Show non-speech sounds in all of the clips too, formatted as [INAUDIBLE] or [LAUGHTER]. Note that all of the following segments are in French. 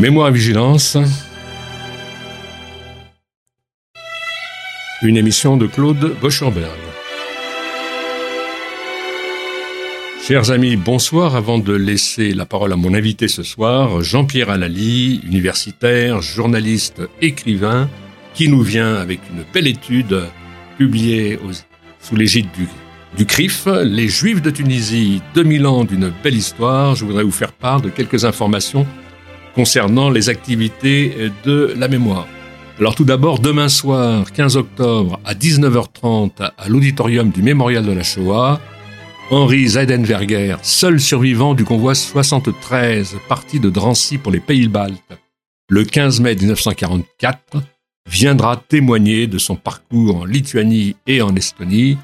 Mémoire et vigilance. Une émission de Claude Boschenberg. Chers amis, bonsoir. Avant de laisser la parole à mon invité ce soir, Jean-Pierre Alali, universitaire, journaliste, écrivain, qui nous vient avec une belle étude publiée sous l'égide du, du CRIF, Les Juifs de Tunisie, 2000 ans d'une belle histoire. Je voudrais vous faire part de quelques informations concernant les activités de la mémoire. Alors tout d'abord, demain soir, 15 octobre, à 19h30, à l'auditorium du Mémorial de la Shoah, Henri Zeidenberger, seul survivant du convoi 73, parti de Drancy pour les pays baltes, le 15 mai 1944, viendra témoigner de son parcours en Lituanie et en Estonie,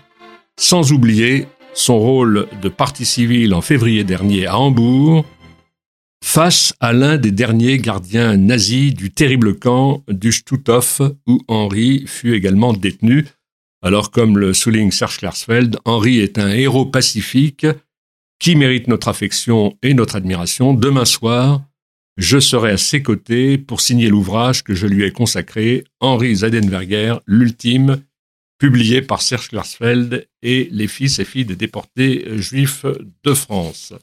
sans oublier son rôle de partie civile en février dernier à Hambourg, face à l'un des derniers gardiens nazis du terrible camp du Stutthof où Henri fut également détenu. Alors comme le souligne Serge Klarsfeld, Henri est un héros pacifique qui mérite notre affection et notre admiration. Demain soir, je serai à ses côtés pour signer l'ouvrage que je lui ai consacré, Henri Zadenberger, l'ultime, publié par Serge Klarsfeld et les fils et filles des déportés juifs de France.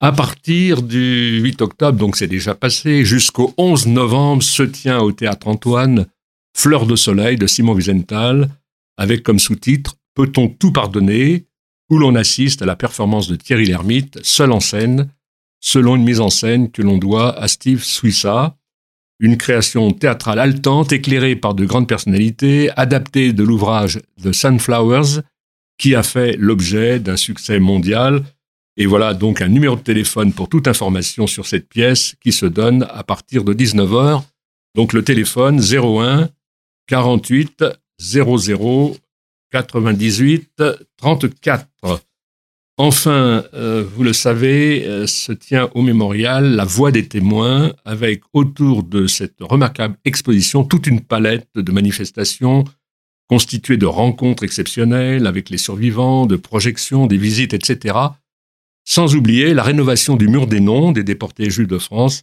À partir du 8 octobre, donc c'est déjà passé, jusqu'au 11 novembre se tient au théâtre Antoine Fleur de soleil de Simon Wiesenthal, avec comme sous-titre Peut-on tout pardonner? où l'on assiste à la performance de Thierry Lhermitte, seul en scène, selon une mise en scène que l'on doit à Steve Suissa, une création théâtrale haletante éclairée par de grandes personnalités, adaptée de l'ouvrage The Sunflowers, qui a fait l'objet d'un succès mondial et voilà donc un numéro de téléphone pour toute information sur cette pièce qui se donne à partir de 19h. Donc le téléphone 01 48 00 98 34. Enfin, euh, vous le savez, euh, se tient au mémorial la voix des témoins avec autour de cette remarquable exposition toute une palette de manifestations constituées de rencontres exceptionnelles avec les survivants, de projections, des visites, etc sans oublier la rénovation du mur des noms des déportés juifs de France,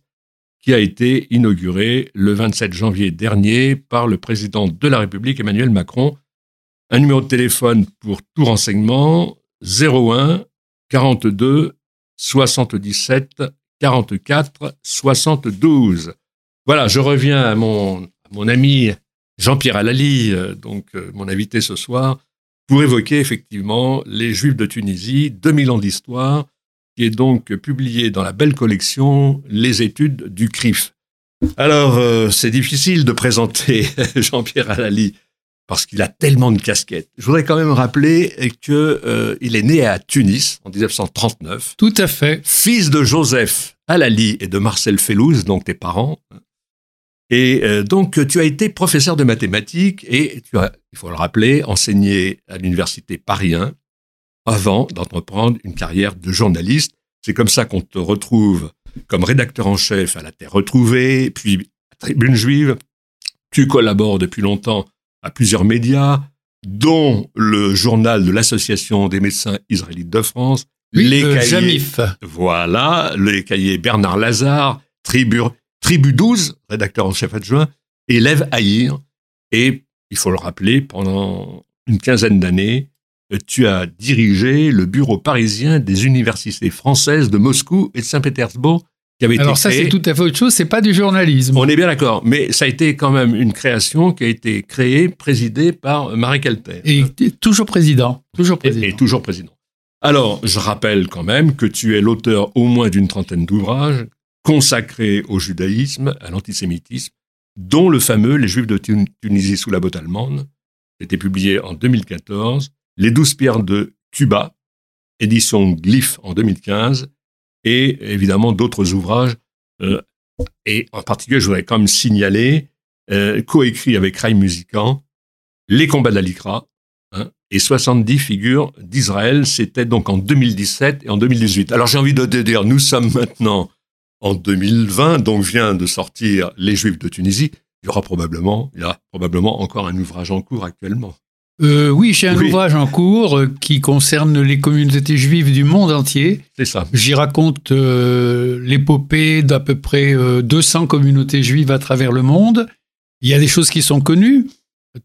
qui a été inauguré le 27 janvier dernier par le président de la République Emmanuel Macron. Un numéro de téléphone pour tout renseignement 01 42 77 44 72. Voilà, je reviens à mon, mon ami Jean-Pierre Alali, euh, donc euh, mon invité ce soir, pour évoquer effectivement les Juifs de Tunisie, 2000 ans d'histoire, qui est donc publié dans la belle collection Les études du CRIF. Alors, euh, c'est difficile de présenter [LAUGHS] Jean-Pierre Alali parce qu'il a tellement de casquettes. Je voudrais quand même rappeler que euh, il est né à Tunis en 1939. Tout à fait. Fils de Joseph Alali et de Marcel Fellouz, donc tes parents. Et euh, donc, tu as été professeur de mathématiques et tu as, il faut le rappeler, enseigné à l'université Paris 1 avant d'entreprendre une carrière de journaliste. C'est comme ça qu'on te retrouve comme rédacteur en chef à la Terre retrouvée, puis à Tribune Juive. Tu collabores depuis longtemps à plusieurs médias, dont le journal de l'Association des médecins israélites de France, les cahiers, Jamif. Voilà, les cahiers Bernard Lazare, Tribu, Tribu 12, rédacteur en chef adjoint, Lev Haïr. Et il faut le rappeler, pendant une quinzaine d'années, tu as dirigé le bureau parisien des universités françaises de Moscou et de Saint-Pétersbourg. Qui avait Alors ça, c'est tout à fait autre chose, c'est pas du journalisme. On est bien d'accord, mais ça a été quand même une création qui a été créée, présidée par Marie Calper. Et toujours président. Toujours président. Et, toujours président. Alors, je rappelle quand même que tu es l'auteur au moins d'une trentaine d'ouvrages consacrés au judaïsme, à l'antisémitisme, dont le fameux Les Juifs de Tunisie sous la botte allemande, était publié en 2014, les douze pierres de Cuba, édition Glyph en 2015, et évidemment d'autres ouvrages. Euh, et en particulier, je voudrais quand même signaler, euh, coécrit avec Ray Musican, Les combats de la Lycra, hein, et 70 figures d'Israël. C'était donc en 2017 et en 2018. Alors j'ai envie de te dire, nous sommes maintenant en 2020, donc vient de sortir Les Juifs de Tunisie. Il y aura probablement, il y a probablement encore un ouvrage en cours actuellement. Euh, oui, j'ai un ouvrage en cours euh, qui concerne les communautés juives du monde entier. C'est ça. J'y raconte euh, l'épopée d'à peu près 200 communautés juives à travers le monde. Il y a des choses qui sont connues.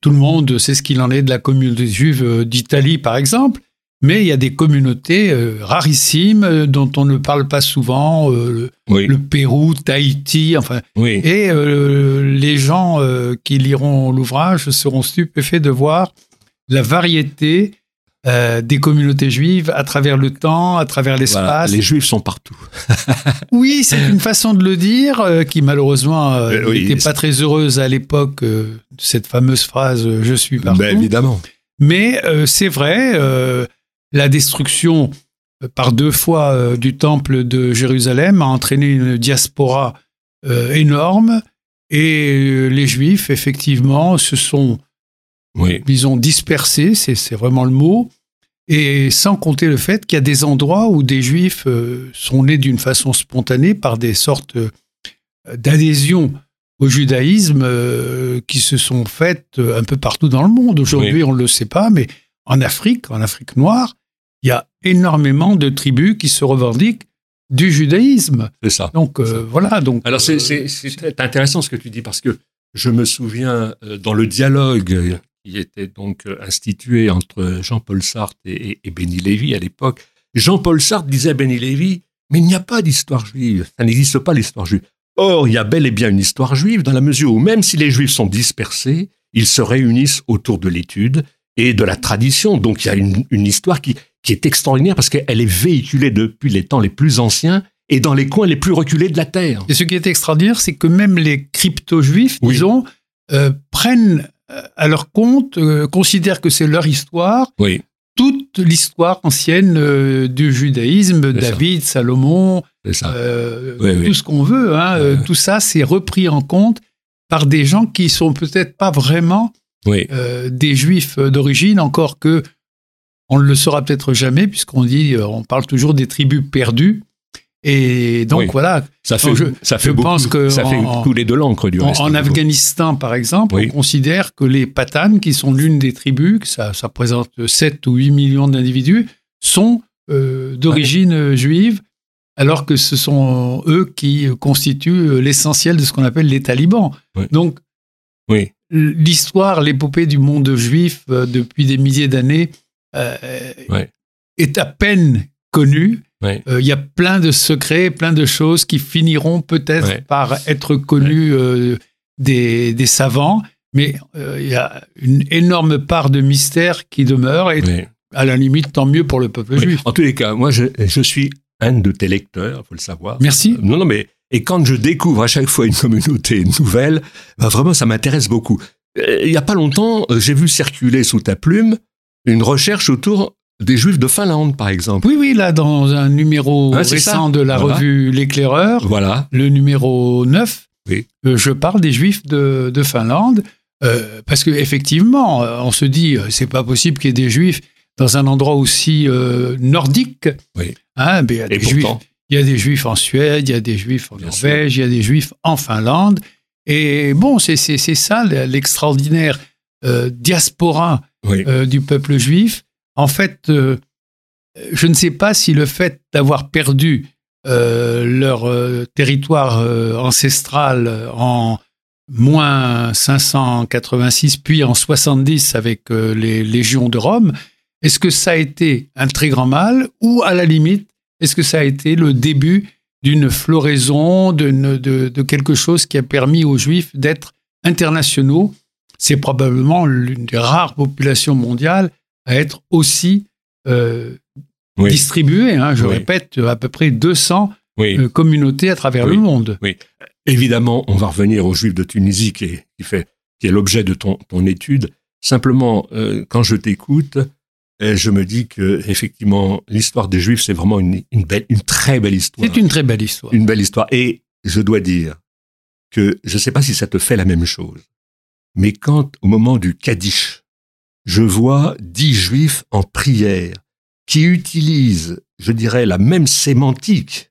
Tout le monde sait ce qu'il en est de la communauté juive d'Italie, par exemple. Mais il y a des communautés rarissimes dont on ne parle pas souvent, le, Pérou, Tahiti, enfin. Et les gens qui liront l'ouvrage seront stupéfaits de voir la variété euh, des communautés juives à travers le temps, à travers l'espace. les juifs sont partout. [LAUGHS] oui, c'est une façon de le dire euh, qui malheureusement n'était euh, pas très heureuse à l'époque, cette fameuse phrase Je suis partout. Ben, évidemment. Mais c'est vrai, la destruction par deux fois du temple de Jérusalem a entraîné une diaspora énorme et les juifs, effectivement, se sont oui. disons, dispersés, c'est vraiment le mot, et sans compter le fait qu'il y a des endroits où des juifs euh, sont nés d'une façon spontanée par des sortes euh, d'adhésion au judaïsme euh, qui se sont faites un peu partout dans le monde. Aujourd'hui, on ne le sait pas, mais en Afrique, en Afrique noire, il y a énormément de tribus qui se revendiquent du judaïsme. C'est ça. Donc voilà. Donc alors c'est intéressant ce que tu dis parce que je me souviens dans le dialogue qui était donc euh, institué entre Jean-Paul Sartre et, et, Béni Lévy à l'époque. Jean-Paul Sartre disait à Béni Lévy, mais il n'y a pas d'histoire juive, ça n'existe pas l'histoire juive. Or, il y a bel et bien une histoire juive dans la mesure où même si les juifs sont dispersés, ils se réunissent autour de l'étude et de la tradition. Donc il y a une, une histoire qui, qui est extraordinaire parce qu'elle est véhiculée depuis les temps les plus anciens et dans les coins les plus reculés de la Terre. Et ce qui est extraordinaire, c'est que même les crypto-juifs, disons, euh, prennent à leur compte, euh, considèrent que c'est leur histoire. Oui. Toute l'histoire ancienne euh, du judaïsme, David, Salomon, euh, tout ce qu'on veut, hein, tout ça, c'est repris en compte par des gens qui sont peut-être pas vraiment des juifs d'origine, encore que on ne le saura peut-être jamais, puisqu'on dit, on parle toujours des tribus perdues. Et donc voilà. Ça fait, je, ça fait pense que ça fait couler de l'encre du reste. En, Afghanistan, par exemple, on considère que les Patanes, qui sont l'une des tribus, ça, ça représente 7 ou 8 millions d'individus, sont euh, d'origine euh, juive, alors que ce sont eux qui constituent euh, l'essentiel de ce qu'on appelle les talibans. Donc, oui. l'histoire, l'épopée du monde juif depuis des milliers d'années est à peine connue euh, il y a plein de secrets, plein de choses qui finiront peut-être par être connues euh, des, savants, mais euh, il y a une énorme part de mystère qui demeure et à la limite, tant mieux pour le peuple juif. En tous les cas, moi, je, suis un de tes lecteurs, il faut le savoir. Merci. non, non, mais et quand je découvre à chaque fois une communauté nouvelle, bah, vraiment, ça m'intéresse beaucoup. Il n'y a pas longtemps, j'ai vu circuler sous ta plume une recherche autour des Juifs de Finlande, par exemple. Oui, oui, là, dans un numéro récent de la revue L'éclaireur, voilà. le numéro 9, oui. Euh, je parle des Juifs de, Finlande, euh, parce qu'effectivement, euh, on se dit, c'est pas possible qu'il y ait des Juifs dans un endroit aussi nordique. Oui. Hein, il, y a des juifs, il y a des Juifs en Suède, il y a des Juifs en Norvège, il y a des Juifs en Finlande. Et bon, c'est ça l'extraordinaire diaspora du peuple juif en fait, euh, je ne sais pas si le fait d'avoir perdu euh, leur euh, territoire ancestral en moins 586, puis en 70 avec les légions de Rome, est-ce que ça a été un très grand mal ou à la limite, est-ce que ça a été le début d'une floraison, de, de, quelque chose qui a permis aux Juifs d'être internationaux? C'est probablement l'une des rares populations mondiales à être aussi euh, distribué. Hein, je répète, à peu près 200 euh, communautés à travers le monde. Oui. Évidemment, on va revenir aux Juifs de Tunisie qui est, qui fait, qui est l'objet de ton, ton étude. Simplement, euh, quand je t'écoute, je me dis que effectivement, l'histoire des Juifs, c'est vraiment une, une, belle, une très belle histoire. C'est une très belle histoire. Une belle histoire. Et je dois dire que je ne sais pas si ça te fait la même chose, mais quand, au moment du Kaddish, je vois dix juifs en prière qui utilisent, je dirais, la même sémantique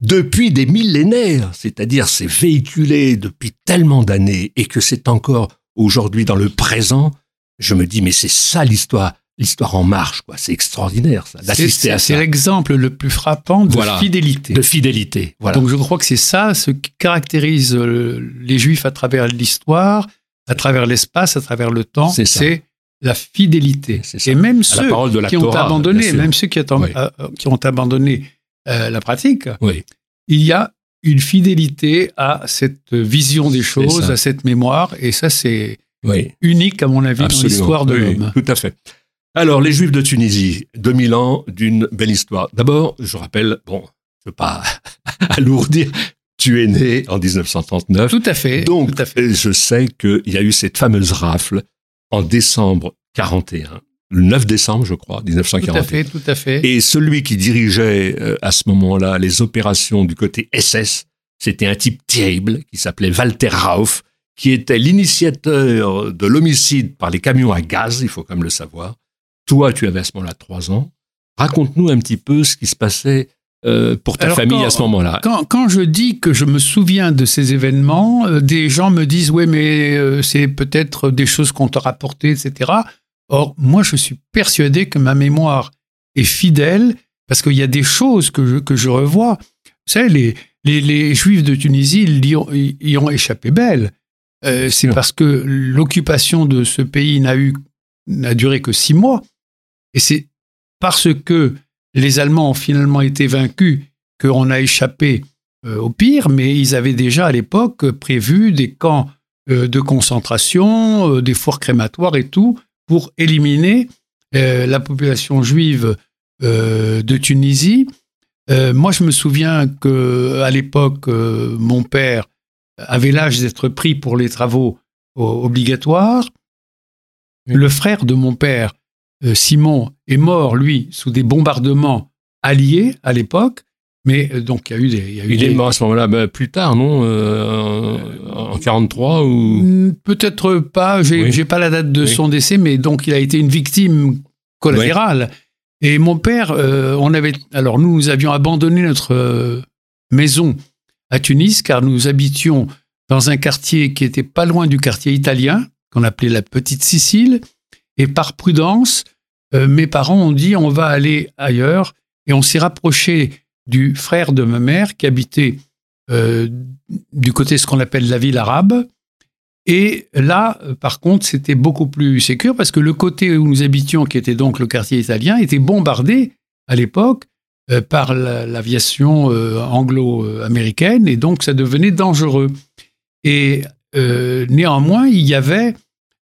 depuis des millénaires, c'est-à-dire c'est véhiculé depuis tellement d'années et que c'est encore aujourd'hui dans le présent, je me dis, mais c'est ça l'histoire l'histoire en marche, quoi. C'est extraordinaire, ça, d'assister à ça. C'est l'exemple le plus frappant de fidélité. De fidélité, voilà. Donc je crois que c'est ça, ce qui caractérise euh, les Juifs à travers l'histoire, à travers l'espace, à travers le temps. C'est la fidélité. Et même ceux qui ont abandonné, même ceux qui, ont, euh, qui ont abandonné euh, la pratique, il y a une fidélité à cette vision des choses, à cette mémoire, et ça c'est unique à mon avis dans l'histoire de l'homme. Tout à fait. Alors, les Juifs de Tunisie, 2000 ans d'une belle histoire. D'abord, je rappelle, bon, je veux pas [LAUGHS] alourdir, tu es né en 1939. Tout à fait. Donc, tout à fait. je sais qu'il y a eu cette fameuse rafle en décembre 41, le 9 décembre, je crois, 1941. Tout à fait, tout à fait. Et celui qui dirigeait euh, à ce moment-là les opérations du côté SS, c'était un type terrible qui s'appelait Walter Rauf, qui était l'initiateur de l'homicide par les camions à gaz, il faut quand même le savoir. Toi, tu avais à ce moment-là trois ans. Raconte-nous un petit peu ce qui se passait euh, pour ta famille à ce moment-là. Quand, je dis que je me souviens de ces événements, euh, des gens me disent oui, mais euh, c'est peut-être des choses qu'on t'a rapportées, etc. Or, moi, je suis persuadé que ma mémoire est fidèle parce qu'il y a des choses que je, que je revois. Vous savez, les, les, Juifs de Tunisie y ont, y ont échappé belle. c'est parce que l'occupation de ce pays n'a eu n'a duré que six mois. Et c'est parce que les Allemands ont finalement été vaincus qu'on a échappé euh, au pire, mais ils avaient déjà à l'époque prévu des camps euh, de concentration, euh, des fours crématoires et tout, pour éliminer la population juive de Tunisie. moi, je me souviens que à l'époque, mon père avait l'âge d'être pris pour les travaux obligatoires. Le frère de mon père Simon est mort, lui, sous des bombardements alliés à l'époque. Mais euh, donc, il y a eu des. Y a eu il est mort à ce moment-là, ben, plus tard, non euh, En 43 ou? Hmm, Peut-être pas. J'ai n'ai pas la date de son décès, mais donc il a été une victime collatérale. Et mon père, on avait. Alors nous, nous avions abandonné notre maison à Tunis, car nous habitions dans un quartier qui était pas loin du quartier italien, qu'on appelait la Petite Sicile. Et par prudence, euh, mes parents ont dit on va aller ailleurs et on s'est rapproché du frère de ma mère qui habitait euh, du côté de ce qu'on appelle la ville arabe. Et là, euh, par contre, c'était beaucoup plus sécur parce que le côté où nous habitions, qui était donc le quartier italien, était bombardé à l'époque par l'aviation anglo-américaine et donc ça devenait dangereux. Et néanmoins, il y avait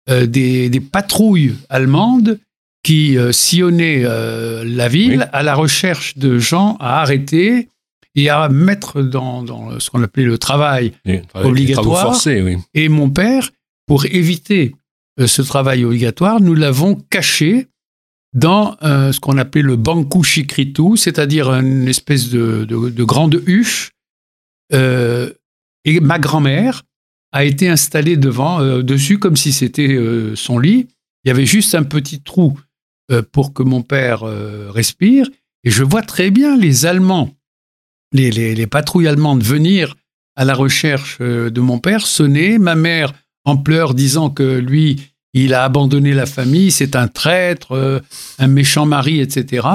euh, des, patrouilles allemandes qui euh, sillonnaient euh, la ville à la recherche de gens à arrêter et à mettre dans, ce qu'on appelait le travail obligatoire. Et mon père, pour éviter ce travail obligatoire, nous l'avons caché dans ce qu'on appelait le banku shikritu, c'est-à-dire une espèce de, de grande huche. et ma grand-mère a été installé devant, euh, dessus, comme si c'était euh, son lit. Il y avait juste un petit trou euh, pour que mon père respire. Et je vois très bien les Allemands, les, les, patrouilles allemandes venir à la recherche de mon père, sonner, ma mère en pleurs disant que lui, il a abandonné la famille, c'est un traître, un méchant mari, etc.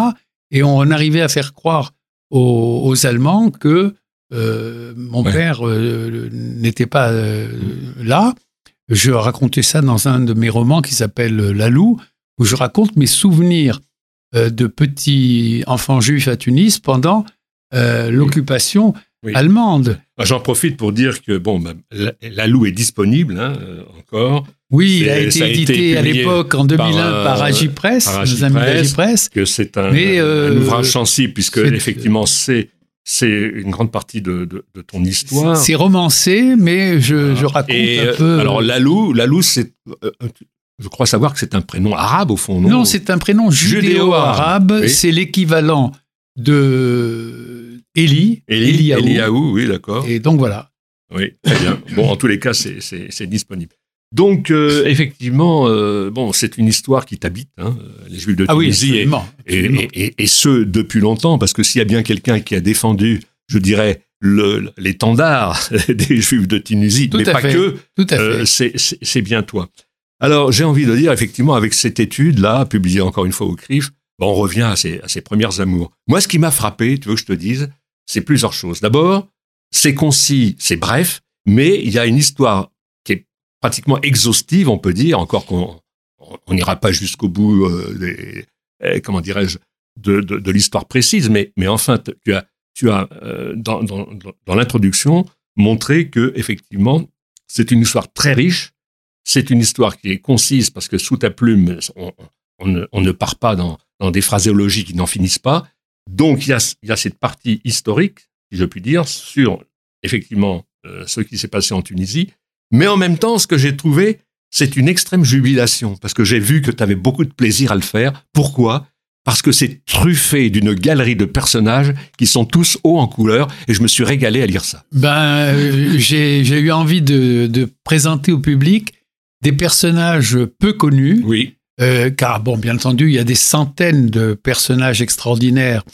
Et on arrivait à faire croire aux Allemands que euh, mon père euh, n'était pas euh, là. Je racontais ça dans un de mes romans qui s'appelle La Loup, où je raconte mes souvenirs de petits enfants juifs à Tunis pendant l'occupation allemande. J'en profite pour dire que bon, bah, la, Loup est disponible hein, encore. Oui, il a été édité à l'époque en 2001 par, Agipress, nos amis d'Agipress. Que c'est un, ouvrage sensible puisque effectivement c'est c'est une grande partie de, ton histoire. C'est romancé, mais je, raconte un euh, peu. Alors Lalou, Lalou, c'est, euh, je crois savoir que c'est un prénom arabe au fond, non? Non, c'est un prénom judéo-arabe. C'est l'équivalent de Eli, Eliaou. oui, d'accord. Et donc voilà. Oui, très bien. bon, en tous les cas, c'est disponible. Donc, euh, effectivement, euh, bon, c'est une histoire qui t'habite, hein, les Juifs de ah Tunisie, et, et, ce depuis longtemps, parce que s'il y a bien quelqu'un qui a défendu, je dirais, l'étendard [LAUGHS] des Juifs de Tunisie, mais pas que, euh, c'est bien toi. Alors, j'ai envie de dire, effectivement, avec cette étude-là, publiée encore une fois au CRIF, on revient à ses, à ses premières amours. Moi, ce qui m'a frappé, tu veux que je te dise, c'est plusieurs choses. D'abord, c'est concis, c'est bref, mais il y a une histoire pratiquement exhaustive, on peut dire, encore qu'on n'ira pas jusqu'au bout euh, eh, comment dirais-je, de, l'histoire précise, mais, enfin, tu as, euh, dans, l'introduction montré que effectivement, c'est une histoire très riche, c'est une histoire qui est concise parce que sous ta plume, on, ne, part pas dans, dans des phraséologies qui n'en finissent pas. Donc il y, a, il y a cette partie historique, si je puis dire, sur effectivement euh, ce qui s'est passé en Tunisie, mais en même temps, ce que j'ai trouvé, c'est une extrême jubilation, parce que j'ai vu que tu avais beaucoup de plaisir à le faire. Pourquoi? Parce que c'est truffé d'une galerie de personnages qui sont tous hauts en couleur, et je me suis régalé à lire ça. Ben, euh, j'ai eu envie de, de, présenter au public des personnages peu connus. Oui. Euh, car, bon, bien entendu, il y a des centaines de personnages extraordinaires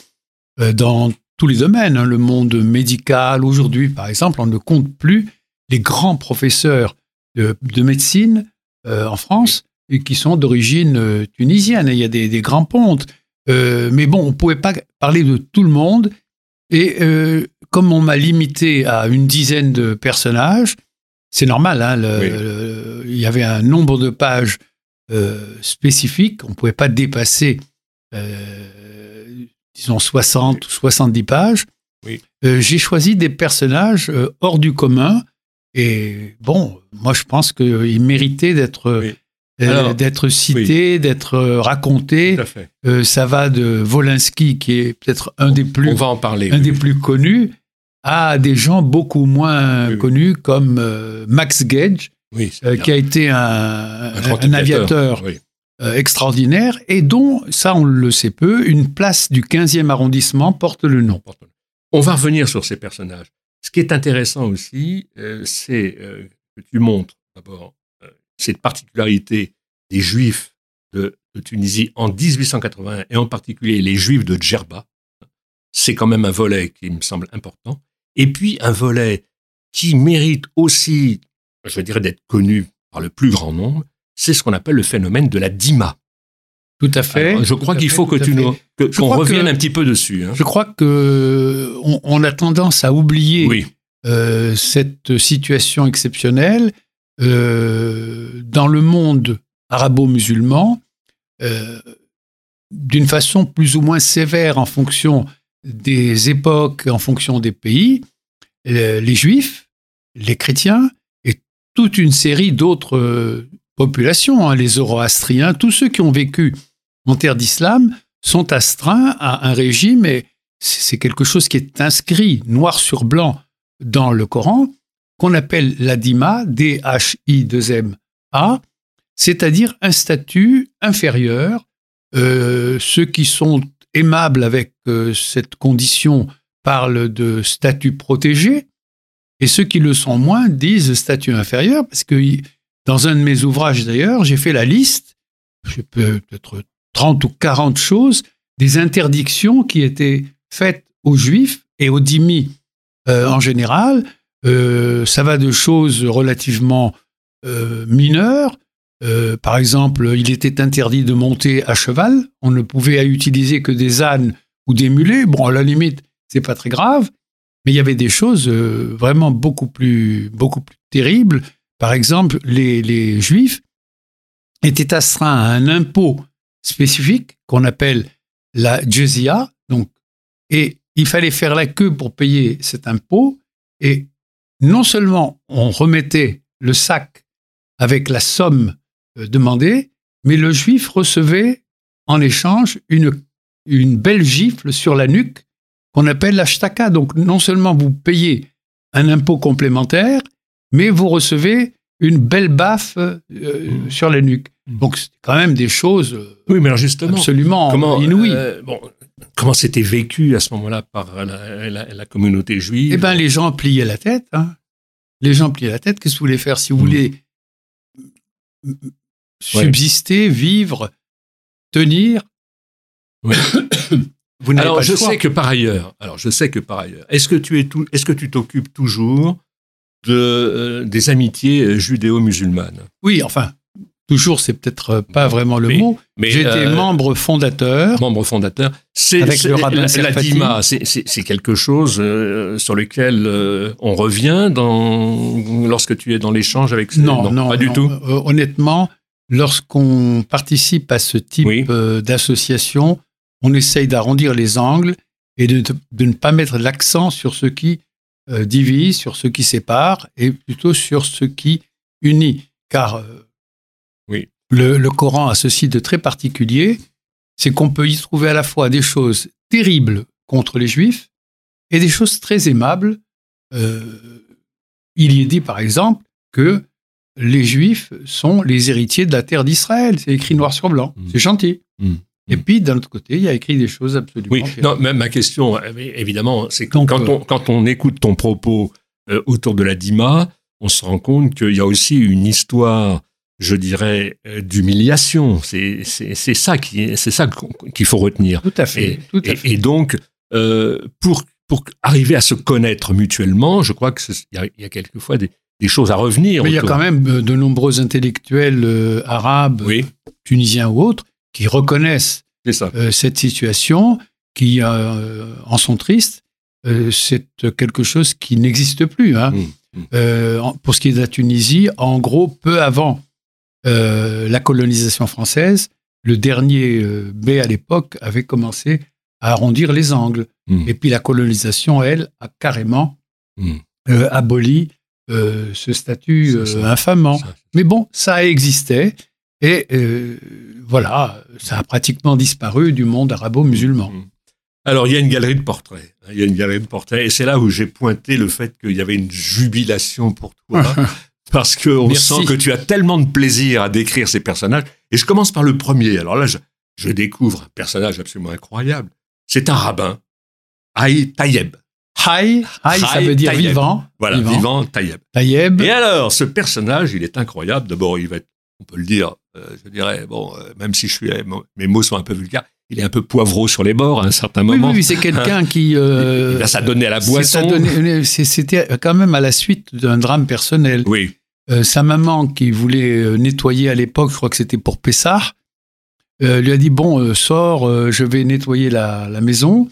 euh, dans tous les domaines. Hein. Le monde médical, aujourd'hui, par exemple, on ne compte plus les grands professeurs de, médecine euh, en France et qui sont d'origine euh, tunisienne. il y a des, grands pontes. Euh, mais bon, on ne pouvait pas parler de tout le monde. Et comme on m'a limité à une dizaine de personnages, c'est normal. Hein, il y avait un nombre de pages spécifiques. On ne pouvait pas dépasser, disons, 60 ou 70 pages. J'ai choisi des personnages hors du commun et bon, moi je pense qu'il méritait d'être euh, d'être cité, d'être euh, raconté. Euh, ça va de Volinsky, qui est peut-être un des plus, on va en parler, un des plus connus, à des gens beaucoup moins connus comme Max Gage, qui a été un, un, aviateur extraordinaire et dont, ça on le sait peu, une place du 15e arrondissement porte le nom. On va revenir sur ces personnages. Ce qui est intéressant aussi, euh, c'est euh, que tu montres d'abord euh, cette particularité des Juifs de, Tunisie en 1881 et en particulier les Juifs de Djerba. C'est quand même un volet qui me semble important. Et puis un volet qui mérite aussi, je dirais, d'être connu par le plus grand nombre, c'est ce qu'on appelle le phénomène de la dima. Tout à fait. je crois qu'il faut que tu nous, qu'on revienne un petit peu dessus. Hein. Je crois que on, a tendance à oublier euh, cette situation exceptionnelle euh, dans le monde arabo-musulman, euh, d'une façon plus ou moins sévère en fonction des époques, en fonction des pays. les Juifs, les chrétiens et toute une série d'autres populations, hein, les Zoroastriens, tous ceux qui ont vécu en terre d'islam sont astreints à un régime et c'est quelque chose qui est inscrit noir sur blanc dans le Coran qu'on appelle la dima, D-H-I-2-M-A, c'est-à-dire un statut inférieur. Euh, ceux qui sont aimables avec euh, cette condition parlent de statut protégé, et ceux qui le sont moins disent statut inférieur, parce que dans un de mes ouvrages d'ailleurs, j'ai fait la liste, je peux peut-être 30 ou 40 choses, des interdictions qui étaient faites aux juifs et aux dhimmis euh, en général. Euh, ça va de choses relativement euh, mineures. par exemple, il était interdit de monter à cheval. On ne pouvait utiliser que des ânes ou des mulets. Bon, à la limite, c'est pas très grave. Mais il y avait des choses vraiment beaucoup plus, beaucoup plus terribles. Par exemple, les, les juifs étaient astreints à un impôt spécifique qu'on appelle la jizya. Donc, et il fallait faire la queue pour payer cet impôt. Et non seulement on remettait le sac avec la somme euh, demandée, mais le juif recevait en échange une, une belle gifle sur la nuque qu'on appelle la shtaka. Donc non seulement vous payez un impôt complémentaire, mais vous recevez une belle baffe euh, mmh. sur la nuque. Mmh. Donc c'est quand même des choses euh, oui, mais justement, absolument comment, inouïes. Euh, bon, comment c'était vécu à ce moment-là par la, communauté juive? Eh bien, les gens pliaient la tête. Hein. Les gens pliaient la tête. Qu'est-ce que vous voulez faire? Si vous mmh. voulez subsister, vivre, tenir [COUGHS] vous alors je sais que par ailleurs, alors je sais que par ailleurs, est-ce que tu es tout, est-ce que tu t'occupes toujours de, euh, des amitiés judéo-musulmanes? Oui, enfin, toujours, c'est peut-être pas vraiment le mot. Mais j'étais euh, membre fondateur. Membre fondateur. C'est la, DIMA, c'est quelque chose euh, sur lequel euh, on revient dans lorsque tu es dans l'échange avec. Non, non, pas du tout. honnêtement, lorsqu'on participe à ce type d'association, on essaye d'arrondir les angles et de, de ne pas mettre l'accent sur ce qui divise, sur ce qui sépare, et plutôt sur ce qui unit. Car oui. Le, Coran a ceci de très particulier, c'est qu'on peut y trouver à la fois des choses terribles contre les Juifs et des choses très aimables. Euh, il y est dit par exemple que les Juifs sont les héritiers de la terre d'Israël. C'est écrit noir sur blanc. Mm. C'est gentil. Mm. Et puis, d'un autre côté, il y a écrit des choses absolument. Oui, non, même ma question, évidemment, c'est quand, euh, on, quand on écoute ton propos euh, autour de la Dima, on se rend compte qu'il y a aussi une histoire je dirais, euh, d'humiliation. C'est ça qui c'est ça qu'il faut retenir. Tout à fait. Et, tout à fait. et, donc, euh, pour pour arriver à se connaître mutuellement, je crois que il y, a quelquefois des, des choses à revenir. Mais il y a quand même euh, de nombreux intellectuels arabes, tunisiens ou autres, qui reconnaissent ça. cette situation, qui en sont tristes. c'est quelque chose qui n'existe plus. Hein. Mmh, mmh. pour ce qui est de la Tunisie, en gros, peu avant euh, la colonisation française, le dernier euh, B à l'époque avait commencé à arrondir les angles. Hmm. Et puis la colonisation, elle, a carrément hmm. euh, aboli ce statut infamant. Mais bon, ça existait. Et voilà, ça a pratiquement disparu du monde arabo-musulman. Hmm. Alors, il y a une galerie de portraits. Il y a une galerie de portraits. Et c'est là où j'ai pointé le fait qu'il y avait une jubilation pour toi. [LAUGHS] parce qu'on sent que tu as tellement de plaisir à décrire ces personnages. Et je commence par le premier. Alors là, je, découvre un personnage absolument incroyable. C'est un rabbin, Haï Tayeb. Haï, ça veut dire vivant. Voilà, vivant, Tayeb. Tayeb. Et alors, ce personnage, il est incroyable. D'abord, il va être, on peut le dire, euh, je dirais, bon, euh, même si je suis, mes mots sont un peu vulgaires, il est un peu poivreau sur les bords à un certain moment. Oui, c'est quelqu'un qui. Euh, [LAUGHS] il va s'adonner à la boisson. C'était quand même à la suite d'un drame personnel. Oui. Euh, sa maman, qui voulait euh, nettoyer à l'époque, je crois que c'était pour Pessard, euh, lui a dit Bon, sors, je vais nettoyer la, maison.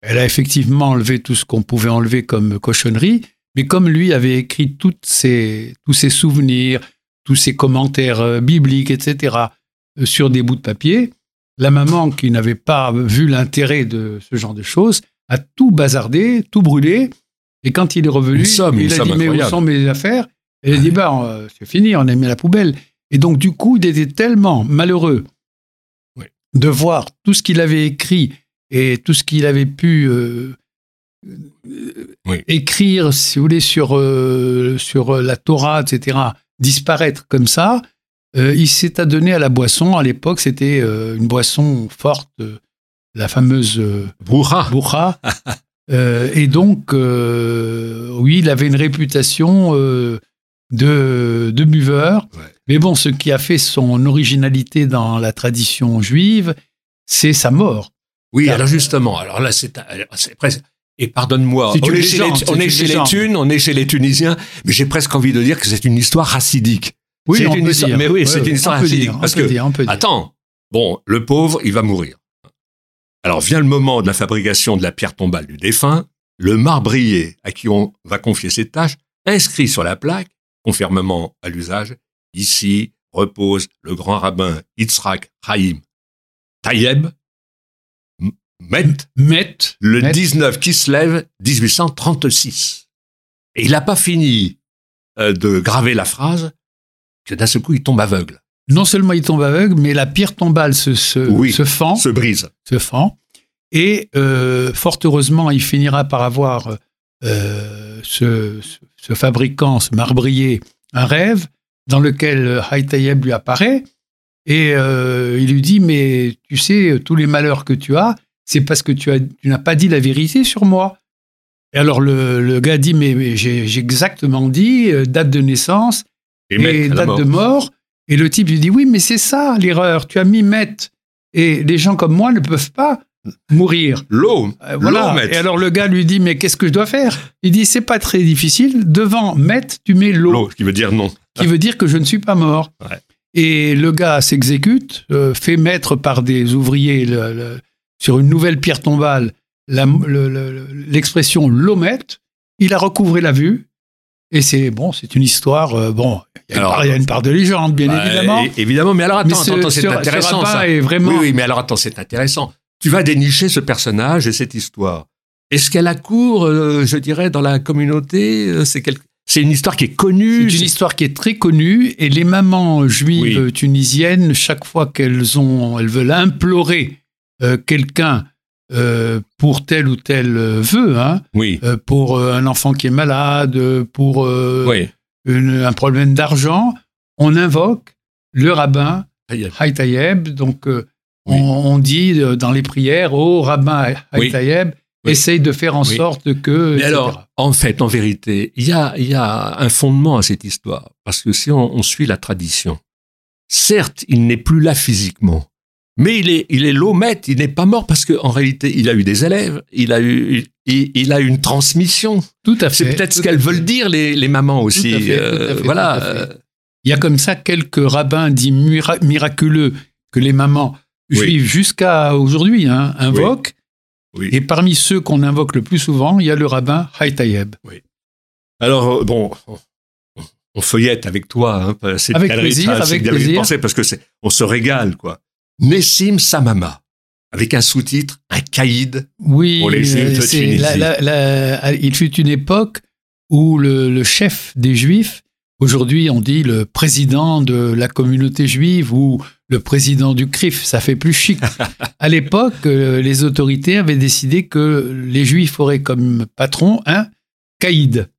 Elle a effectivement enlevé tout ce qu'on pouvait enlever comme cochonnerie, mais comme lui avait écrit toutes ses, tous ses souvenirs, tous ses commentaires bibliques, etc., sur des bouts de papier, la maman, qui n'avait pas vu l'intérêt de ce genre de choses, a tout bazardé, tout brûlé. Et quand il est revenu, il a dit Mais où sont mes affaires? Et il dit, bah, c'est fini, on a mis la poubelle. Et donc, du coup, il était tellement malheureux de voir tout ce qu'il avait écrit et tout ce qu'il avait pu euh, écrire, si vous voulez, sur, euh, sur la Torah, etc., disparaître comme ça. Euh, il s'est adonné à la boisson. À l'époque, c'était une boisson forte, la fameuse Boucha. [LAUGHS] et donc, oui, il avait une réputation de, de buveur. Mais bon, ce qui a fait son originalité dans la tradition juive, c'est sa mort. Oui, alors justement, alors là, c'est presque. Et pardonne-moi, on, est chez, les, on est chez les Thunes, on est chez les Tunisiens, mais j'ai presque envie de dire que c'est une histoire racidique. Oui, on une. Mais oui, c'est une histoire parce que, attends, bon, le pauvre, il va mourir. Alors vient le moment de la fabrication de la pierre tombale du défunt. Le marbrier à qui on va confier cette tâche inscrit sur la plaque conformément à l'usage, ici repose le grand rabbin Yitzhak Chaim Tayeb, Met, Met le 19 Kislev 1836. Et il n'a pas fini euh, de graver la phrase que d'un seul coup il tombe aveugle. Non seulement il tombe aveugle, mais la pierre tombale se, se, se fend. Se brise. Se fend. Et euh, fort heureusement, il finira par avoir euh, ce, ce, fabricant, ce marbrier, un rêve dans lequel Haytayeb lui apparaît et euh, il lui dit mais tu sais tous les malheurs que tu as c'est parce que tu n'as pas dit la vérité sur moi et alors le, gars dit mais, j'ai exactement dit euh, date de naissance et, date de mort et le type lui dit oui mais c'est ça l'erreur tu as mis Met et les gens comme moi ne peuvent pas mourir. L'eau. Euh, voilà. Et alors le gars lui dit mais qu'est-ce que je dois faire? Il dit c'est pas très difficile. Devant mettre tu mets l'eau. L'eau, qui veut dire non. Qui veut dire que je ne suis pas mort. Et le gars s'exécute, euh, fait mettre par des ouvriers sur une nouvelle pierre tombale l'expression l'omette. Il a recouvré la vue. Et c'est bon, c'est une histoire. Euh, bon, il y, a une part de légende, bien bah, évidemment. Évidemment, mais alors attends, attends, c'est intéressant ça. vraiment... Oui, oui, mais alors attends, c'est intéressant. Tu vas dénicher ce personnage et cette histoire. Est-ce qu'elle a cours, euh, je dirais, dans la communauté C'est quelque c'est une histoire qui est connue? C'est une histoire qui est très connue et les mamans juives tunisiennes, chaque fois qu'elles ont, elles veulent implorer euh, quelqu'un euh, pour tel ou tel euh, vœu, hein, oui. pour un enfant qui est malade, pour un problème d'argent, on invoque le rabbin Haytayeb. Donc on, dit dans les prières au rabbin Haytayeb essaye de faire en sorte que. Mais alors, en fait, en vérité, il y a, y a un fondement à cette histoire. Parce que si on, suit la tradition, certes, il n'est plus là physiquement. Mais il est, il est l'omètre, il n'est pas mort parce qu'en réalité, il a eu des élèves, il a eu, il, a une transmission. Tout à fait. C'est peut-être ce qu'elles veulent dire, les, les mamans aussi. Euh, voilà. Il y a comme ça quelques rabbins dits miraculeux que les mamans juives jusqu'à aujourd'hui hein, invoquent. Et parmi ceux qu'on invoque le plus souvent, il y a le rabbin Haytayeb. Oui. Alors, euh, bon, on, feuillette avec toi. Hein, avec plaisir, avec plaisir. parce que c'est, on se régale, quoi. Nessim Samama, avec un sous-titre, un caïd oui, pour les Juifs de Tunisie. il fut une époque où le chef des Juifs Aujourd'hui, on dit le président de la communauté juive ou le président du CRIF, ça fait plus chic. [LAUGHS] à l'époque, euh, les autorités avaient décidé que les juifs auraient comme patron un caïd.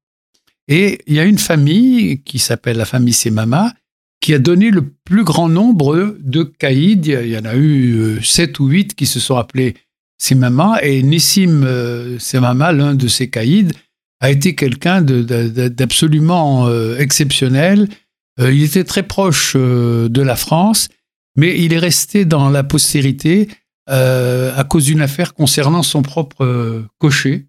Et il y a une famille qui s'appelle la famille Semama qui a donné le plus grand nombre de caïds. Il y en a eu euh, sept ou huit qui se sont appelés Semama et Nissim euh, Semama, l'un de ces caïds, a été quelqu'un d'absolument euh, exceptionnel. Il était très proche de la France, mais il est resté dans la postérité à cause d'une affaire concernant son propre cocher,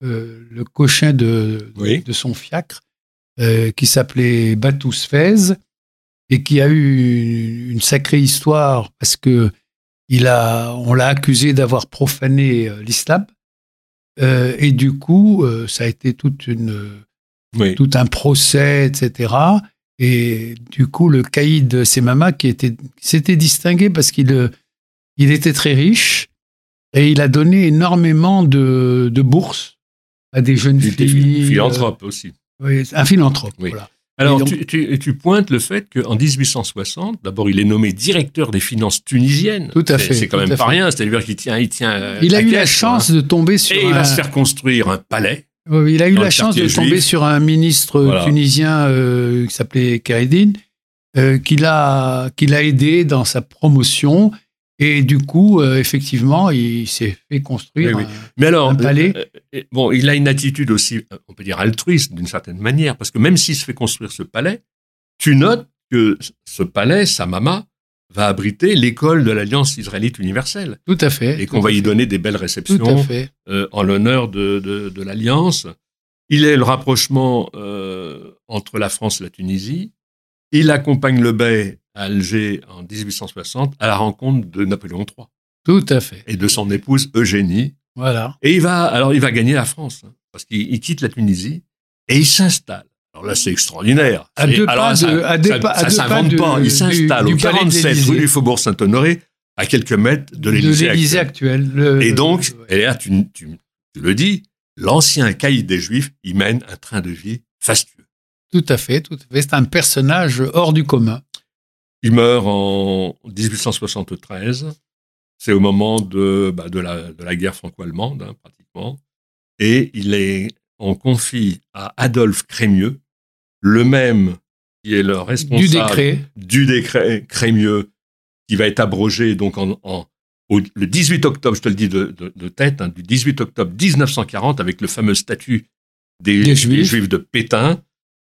le cocher de, de son fiacre, qui s'appelait Batous Fez, et qui a eu une sacrée histoire parce que il a, on l'a accusé d'avoir profané l'islam. Euh, et du coup, euh, ça a été toute une, tout un procès, etc. Et du coup, le caïd Semama, qui était, s'était distingué parce qu'il euh, il était très riche et il a donné énormément de, de bourses à des jeunes il filles. Un philanthrope aussi. Oui, un philanthrope. Voilà. Alors, tu, tu, pointes le fait qu'en 1860, d'abord, il est nommé directeur des finances tunisiennes. Tout à fait. C'est quand même pas rien. C'est-à-dire qu'il tient, il tient. Euh, il a eu la chance de tomber sur. Et il va se faire construire un palais. Oui, il a eu la chance de tomber sur un ministre tunisien euh, qui s'appelait Karedine, euh, qui l'a aidé dans sa promotion et du coup, euh, effectivement, il s'est fait construire Un, Mais alors, palais. Euh, euh, bon, il a une attitude aussi, on peut dire altruiste d'une certaine manière, parce que même s'il se fait construire ce palais, tu notes que ce palais, sa mama, va abriter l'école de l'Alliance israélite universelle. Tout à fait. Et qu'on va y donner des belles réceptions en l'honneur de, de, de l'Alliance. Il est le rapprochement entre la France et la Tunisie. Il accompagne le bey à Alger en 1860 à la rencontre de Napoléon III. Tout à fait. Et de son épouse Eugénie. Voilà. Et il va, alors il va gagner la France, hein, parce qu'il quitte la Tunisie et il s'installe. Alors là, c'est extraordinaire. À deux pas de, à deux ça, s'invente pas. Il s'installe au 47 rue du Faubourg Saint-Honoré, à quelques mètres de l'Élysée actuel. et donc, et là, tu, tu, le dis, l'ancien caïd des Juifs, il mène un train de vie fastueux. Tout à fait, tout à fait. C'est un personnage hors du commun. Il meurt en 1873. C'est au moment de, bah, de, la, de, la, guerre franco-allemande, hein, pratiquement. Et il est, on confie à Adolphe Crémieux, le même qui est le responsable du décret, du décret Crémieux, qui va être abrogé donc en, en le 18 octobre, je te le dis de, de, tête, hein, du 18 octobre 1940, avec le fameux statut des, juifs. de Pétain.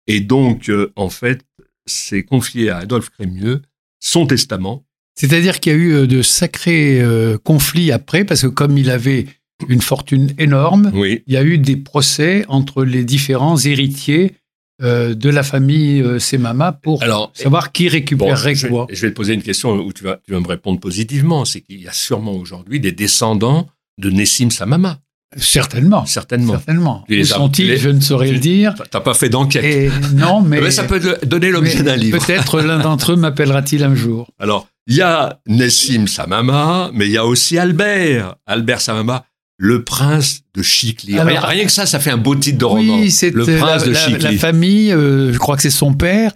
Et donc, euh, en fait, c'est confié à Adolphe Crémieux son testament. C'est-à-dire qu'il y a eu euh, de sacrés euh, conflits après, parce que comme il avait une fortune énorme, il y a eu des procès entre les différents héritiers de la famille Semama pour savoir qui récupérerait quoi. Je vais, te poser une question où tu vas, tu vas me répondre positivement. C'est qu'il y a sûrement aujourd'hui des descendants de Nessim Samama. Certainement. Certainement. Certainement. Où sont-ils Je ne saurais le dire. T'as pas fait d'enquête. Non, [LAUGHS] mais, ça peut donner l'objet d'un livre. Peut-être l'un d'entre eux m'appellera-t-il un jour. Alors, il y a Nessim Samama, mais il y a aussi Albert. Albert Samama, le prince de Chicli. rien que ça, ça fait un beau titre de roman. Oui, c'est le prince la, de Chicli. La, famille, euh, je crois que c'est son père,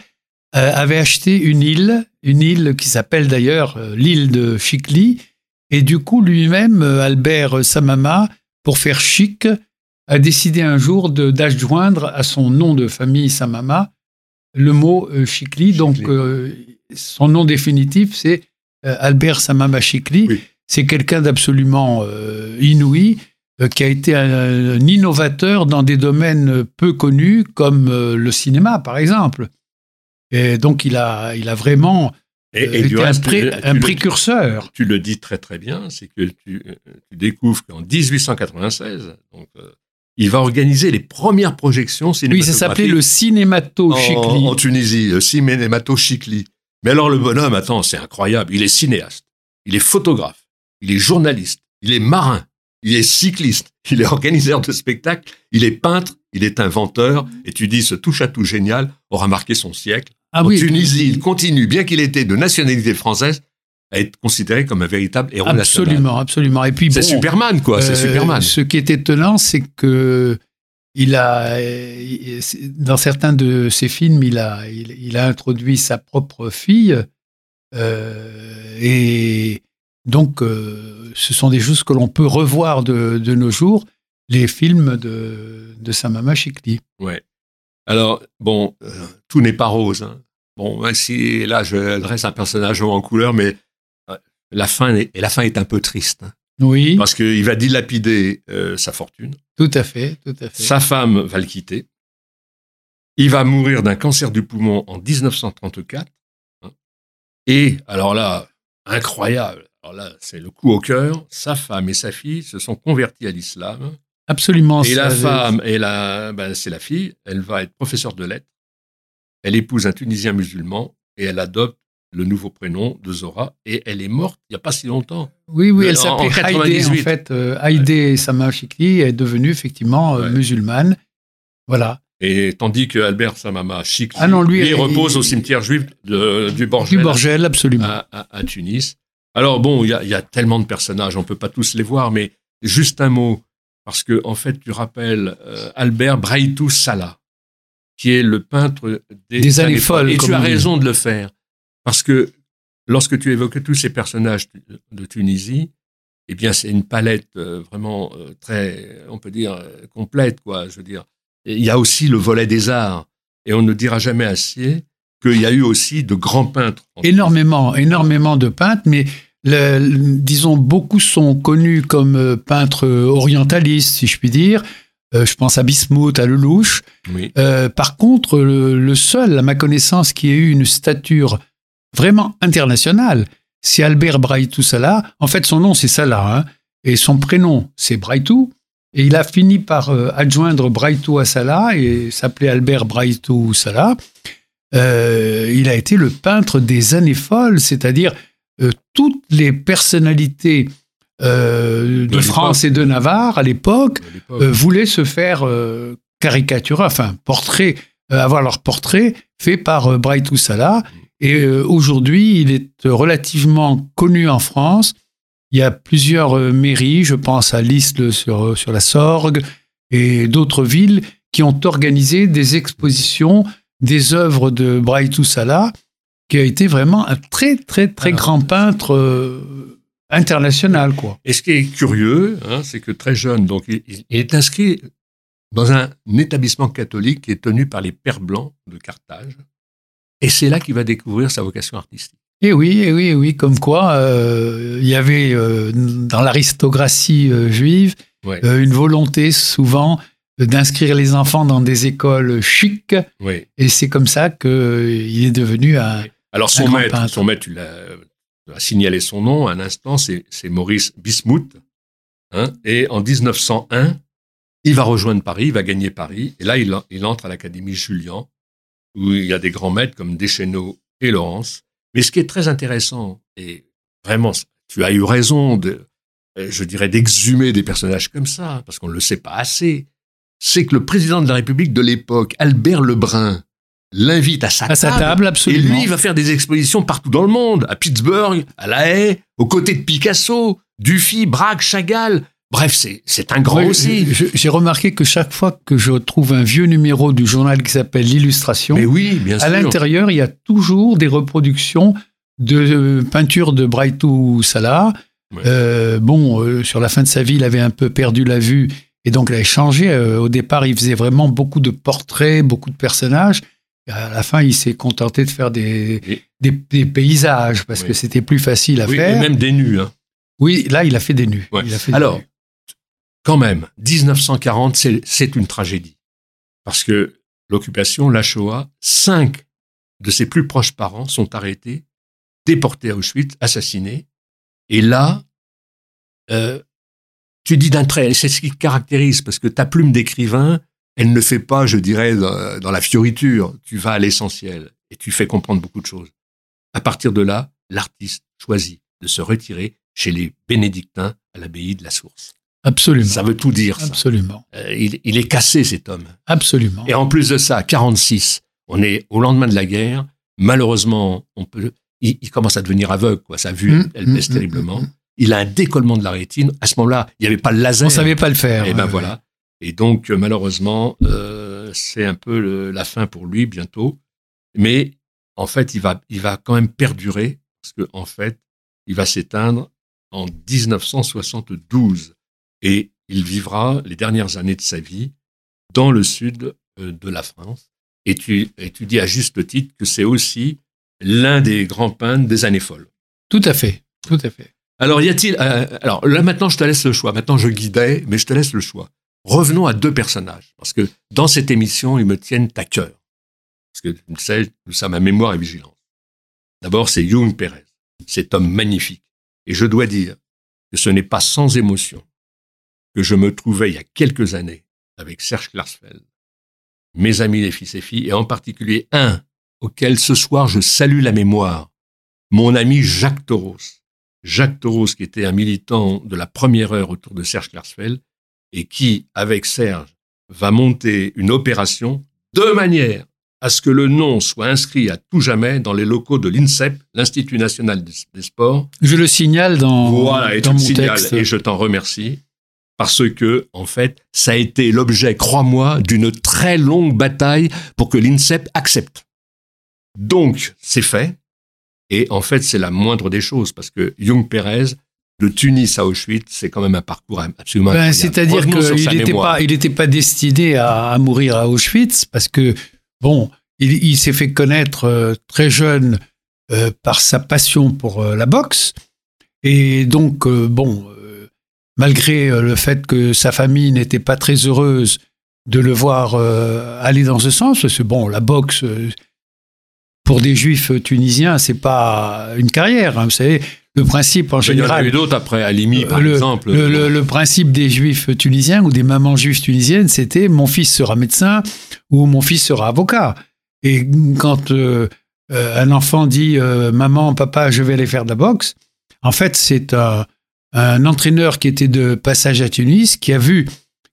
euh, avait acheté une île, une île qui s'appelle d'ailleurs euh, l'île de Chicli. Et du coup, lui-même, Albert Samama, pour faire chic, a décidé un jour d'adjoindre à son nom de famille Samama le mot Chicli. Donc, son nom définitif, c'est Albert Samama Chicli. C'est quelqu'un d'absolument inouï euh, qui a été un, innovateur dans des domaines peu connus comme euh, le cinéma, par exemple. Et donc, il a, il a vraiment et, euh, été un, précurseur. tu le dis très très bien, c'est que tu, découvres qu'en 1896, donc, il va organiser les premières projections cinématographiques. Oui, ça s'appelait le Cinémato Chicli. En, Tunisie, le Cinémato Chicli. Mais alors le bonhomme, attends, c'est incroyable. Il est cinéaste, il est photographe, il est journaliste, il est marin, il est cycliste, [LAUGHS] il est organisateur de spectacles, il est peintre, il est inventeur, et tu dis ce touche-à-tout génial aura marqué son siècle. Ah en Tunisie, il continue, bien qu'il était de nationalité française, à être considéré comme un véritable héros absolument, Absolument, Et puis c'est Superman, quoi. c'est euh, Superman. Ce qui est étonnant, c'est que il a, dans certains de ses films, il a, il, a introduit sa propre fille, euh, et donc, euh, ce sont des choses que l'on peut revoir de, nos jours, les films de, de Samama Chikli. Ouais. Alors, bon, tout n'est pas rose. Hein. Bon, si là, je dresse un personnage en couleur, mais euh, la fin est, et la fin est un peu triste. Hein. Oui. Parce qu'il va dilapider sa fortune. Tout à fait, tout à fait. Sa femme va le quitter. Il va mourir d'un cancer du poumon en 1934. Hein. Et alors là, incroyable, alors là, c'est le coup au cœur. Sa femme et sa fille se sont converties à l'islam. Absolument. Et la femme, et la, ben, c'est la fille, elle va être professeure de lettres. Elle épouse un Tunisien musulman et elle adopte le nouveau prénom de Zora et elle est morte il n'y a pas si longtemps. Oui, oui, elle s'appelait Haïdé en fait. Euh, Haïdé Sama Chikli est devenue effectivement euh, musulmane. Voilà. Et tandis que Albert Samama Chikli ah non, lui, repose au cimetière juif du Borgel, du Borgel absolument. à Tunis. Alors bon, il y a, tellement de personnages, on peut pas tous les voir, mais juste un mot, parce que en fait, tu rappelles euh, Albert Braitou Salah, qui est le peintre des, années, folles. Et tu as raison de le faire, parce que lorsque tu évoques tous ces personnages de Tunisie, eh bien, c'est une palette euh, vraiment euh, très, on peut dire, complète, quoi. Je veux dire, il y a aussi le volet des arts, et on ne dira jamais assez qu'il y a eu aussi de grands peintres. Énormément, énormément de peintres, mais disons, beaucoup sont connus comme euh, peintres orientalistes, si je puis dire. Euh, je pense à Bismuth, à Lelouch. Euh, par contre, le, seul, à ma connaissance, qui ait eu une stature vraiment internationale, c'est Albert Braitou Salah. En fait, son nom, c'est Salah, hein, et son prénom, c'est Braitou. Et il a fini par adjoindre Braitou à Salah et s'appelait Albert Braitou Salah. Euh, il a été le peintre des années folles, c'est-à-dire euh, toutes les personnalités euh, de, France et de Navarre à l'époque voulaient se faire caricaturer, enfin portrait, avoir leur portrait fait par Bright Salah. Et aujourd'hui, il est relativement connu en France. Il y a plusieurs mairies, je pense à Lisle sur, sur la Sorgue et d'autres villes qui ont organisé des expositions des œuvres de Braitou Salah, qui a été vraiment un très, très, très grand peintre euh, international. Quoi. Et ce qui est curieux, hein, c'est que très jeune, donc, il, est inscrit dans un établissement catholique qui est tenu par les Pères Blancs de Carthage. Et c'est là qu'il va découvrir sa vocation artistique. Et eh oui, et eh oui, et oui, comme quoi euh, il y avait euh, dans l'aristocratie juive une volonté souvent d'inscrire les enfants dans des écoles chics. Et c'est comme ça qu'il est devenu un. Alors son maître, son maître, tu l'as signalé son nom un instant, c'est Maurice Bismuth. Hein, et en 1901, Il va rejoindre Paris, il va gagner Paris, et là, il, il entre à l'Académie Julian, où il y a des grands maîtres comme Deschenaux et Laurence. Mais ce qui est très intéressant, et vraiment, tu as eu raison euh, je dirais, d'exhumer des personnages comme ça, parce qu'on ne le sait pas assez, c'est que le président de la République de l'époque, Albert Lebrun, l'invite à sa à Sa table absolument. Et lui, il va faire des expositions partout dans le monde, à Pittsburgh, à La Haye, aux côtés de Picasso, Dufy, Braque, Chagall. Bref, c'est un grand aussi. J'ai remarqué que chaque fois que je trouve un vieux numéro du journal qui s'appelle L'Illustration, oui, bien à l'intérieur, il y a toujours des reproductions de peintures de Braitou Salah. Euh, bon, euh, sur la fin de sa vie, il avait un peu perdu la vue et donc il a changé. Euh, au départ, il faisait vraiment beaucoup de portraits, beaucoup de personnages. À la fin, il s'est contenté de faire des, des, paysages parce que c'était plus facile à oui, faire. Et même des nus. Hein. Oui, là, il a fait des nus. Alors, quand même, 1940, c'est une tragédie. Parce que l'occupation, la Shoah, cinq de ses plus proches parents sont arrêtés, déportés à Auschwitz, assassinés. Et là, euh, tu dis d'un trait, c'est ce qui caractérise, parce que ta plume d'écrivain, elle ne fait pas, je dirais, dans la fioriture. Tu vas à l'essentiel et tu fais comprendre beaucoup de choses. À partir de là, l'artiste choisit de se retirer chez les bénédictins à l'abbaye de la Source. Absolument. Ça veut tout dire. Ça. Absolument. Euh, il, est cassé cet homme. Absolument. Et en plus de ça, 46, on est au lendemain de la guerre. Malheureusement, on peut, il, commence à devenir aveugle. Quoi. Sa vue, mmh, elle baisse mmh, mmh, terriblement. Il a un décollement de la rétine. À ce moment-là, il n'y avait pas le laser. On savait pas le faire. Et ben voilà. Et donc, euh, malheureusement, euh, c'est un peu la fin pour lui bientôt. Mais en fait, il va, il va quand même perdurer parce que en fait, il va s'éteindre en 1972 et il vivra les dernières années de sa vie dans le sud euh, de la France. Et tu, et tu dis à juste titre que c'est aussi l'un des grands peintres des années folles. Tout à fait, tout à fait. Alors, y a-t-il. Euh, alors, là, maintenant, je te laisse le choix. Maintenant, je guidais, mais je te laisse le choix. Revenons à deux personnages, parce que dans cette émission, ils me tiennent à cœur. Parce que, tu sais, nous sommes à mémoire et vigilance. D'abord, c'est Jung Pérez, cet homme magnifique. Et je dois dire que ce n'est pas sans émotion que je me trouvais il y a quelques années avec Serge Klarsfeld, mes amis les fils et filles, et en particulier un auquel ce soir je salue la mémoire, mon ami Jacques Toros. Jacques Toros, qui était un militant de la première heure autour de Serge Klarsfeld, et qui, avec Serge, va monter une opération de manière à ce que le nom soit inscrit à tout jamais dans les locaux de l'INSEP, l'Institut national des sports. Je le signale dans, voilà, et dans mon texte. Et je t'en remercie parce que, en fait, ça a été l'objet, crois-moi, d'une très longue bataille pour que l'INSEP accepte. Donc, c'est fait. Et en fait, c'est la moindre des choses, parce que Young Perez, de Tunis à Auschwitz, c'est quand même un parcours absolument ben, C'est-à-dire qu'il n'était pas, il pas destiné à, mourir à Auschwitz, parce que, bon, il, s'est fait connaître euh, très jeune euh, par sa passion pour euh, la boxe. Et donc, bon, malgré le fait que sa famille n'était pas très heureuse de le voir aller dans ce sens, parce que, bon, la boxe pour des juifs tunisiens, c'est pas une carrière. Hein, vous savez, le principe en général. Il y en a eu d'autres après, Alimi par exemple. Le, principe des juifs tunisiens ou des mamans juives tunisiennes, c'était mon fils sera médecin ou mon fils sera avocat. Et quand euh, euh, un enfant dit euh, maman, papa, je vais aller faire de la boxe, en fait, c'est un, entraîneur qui était de passage à Tunis qui a vu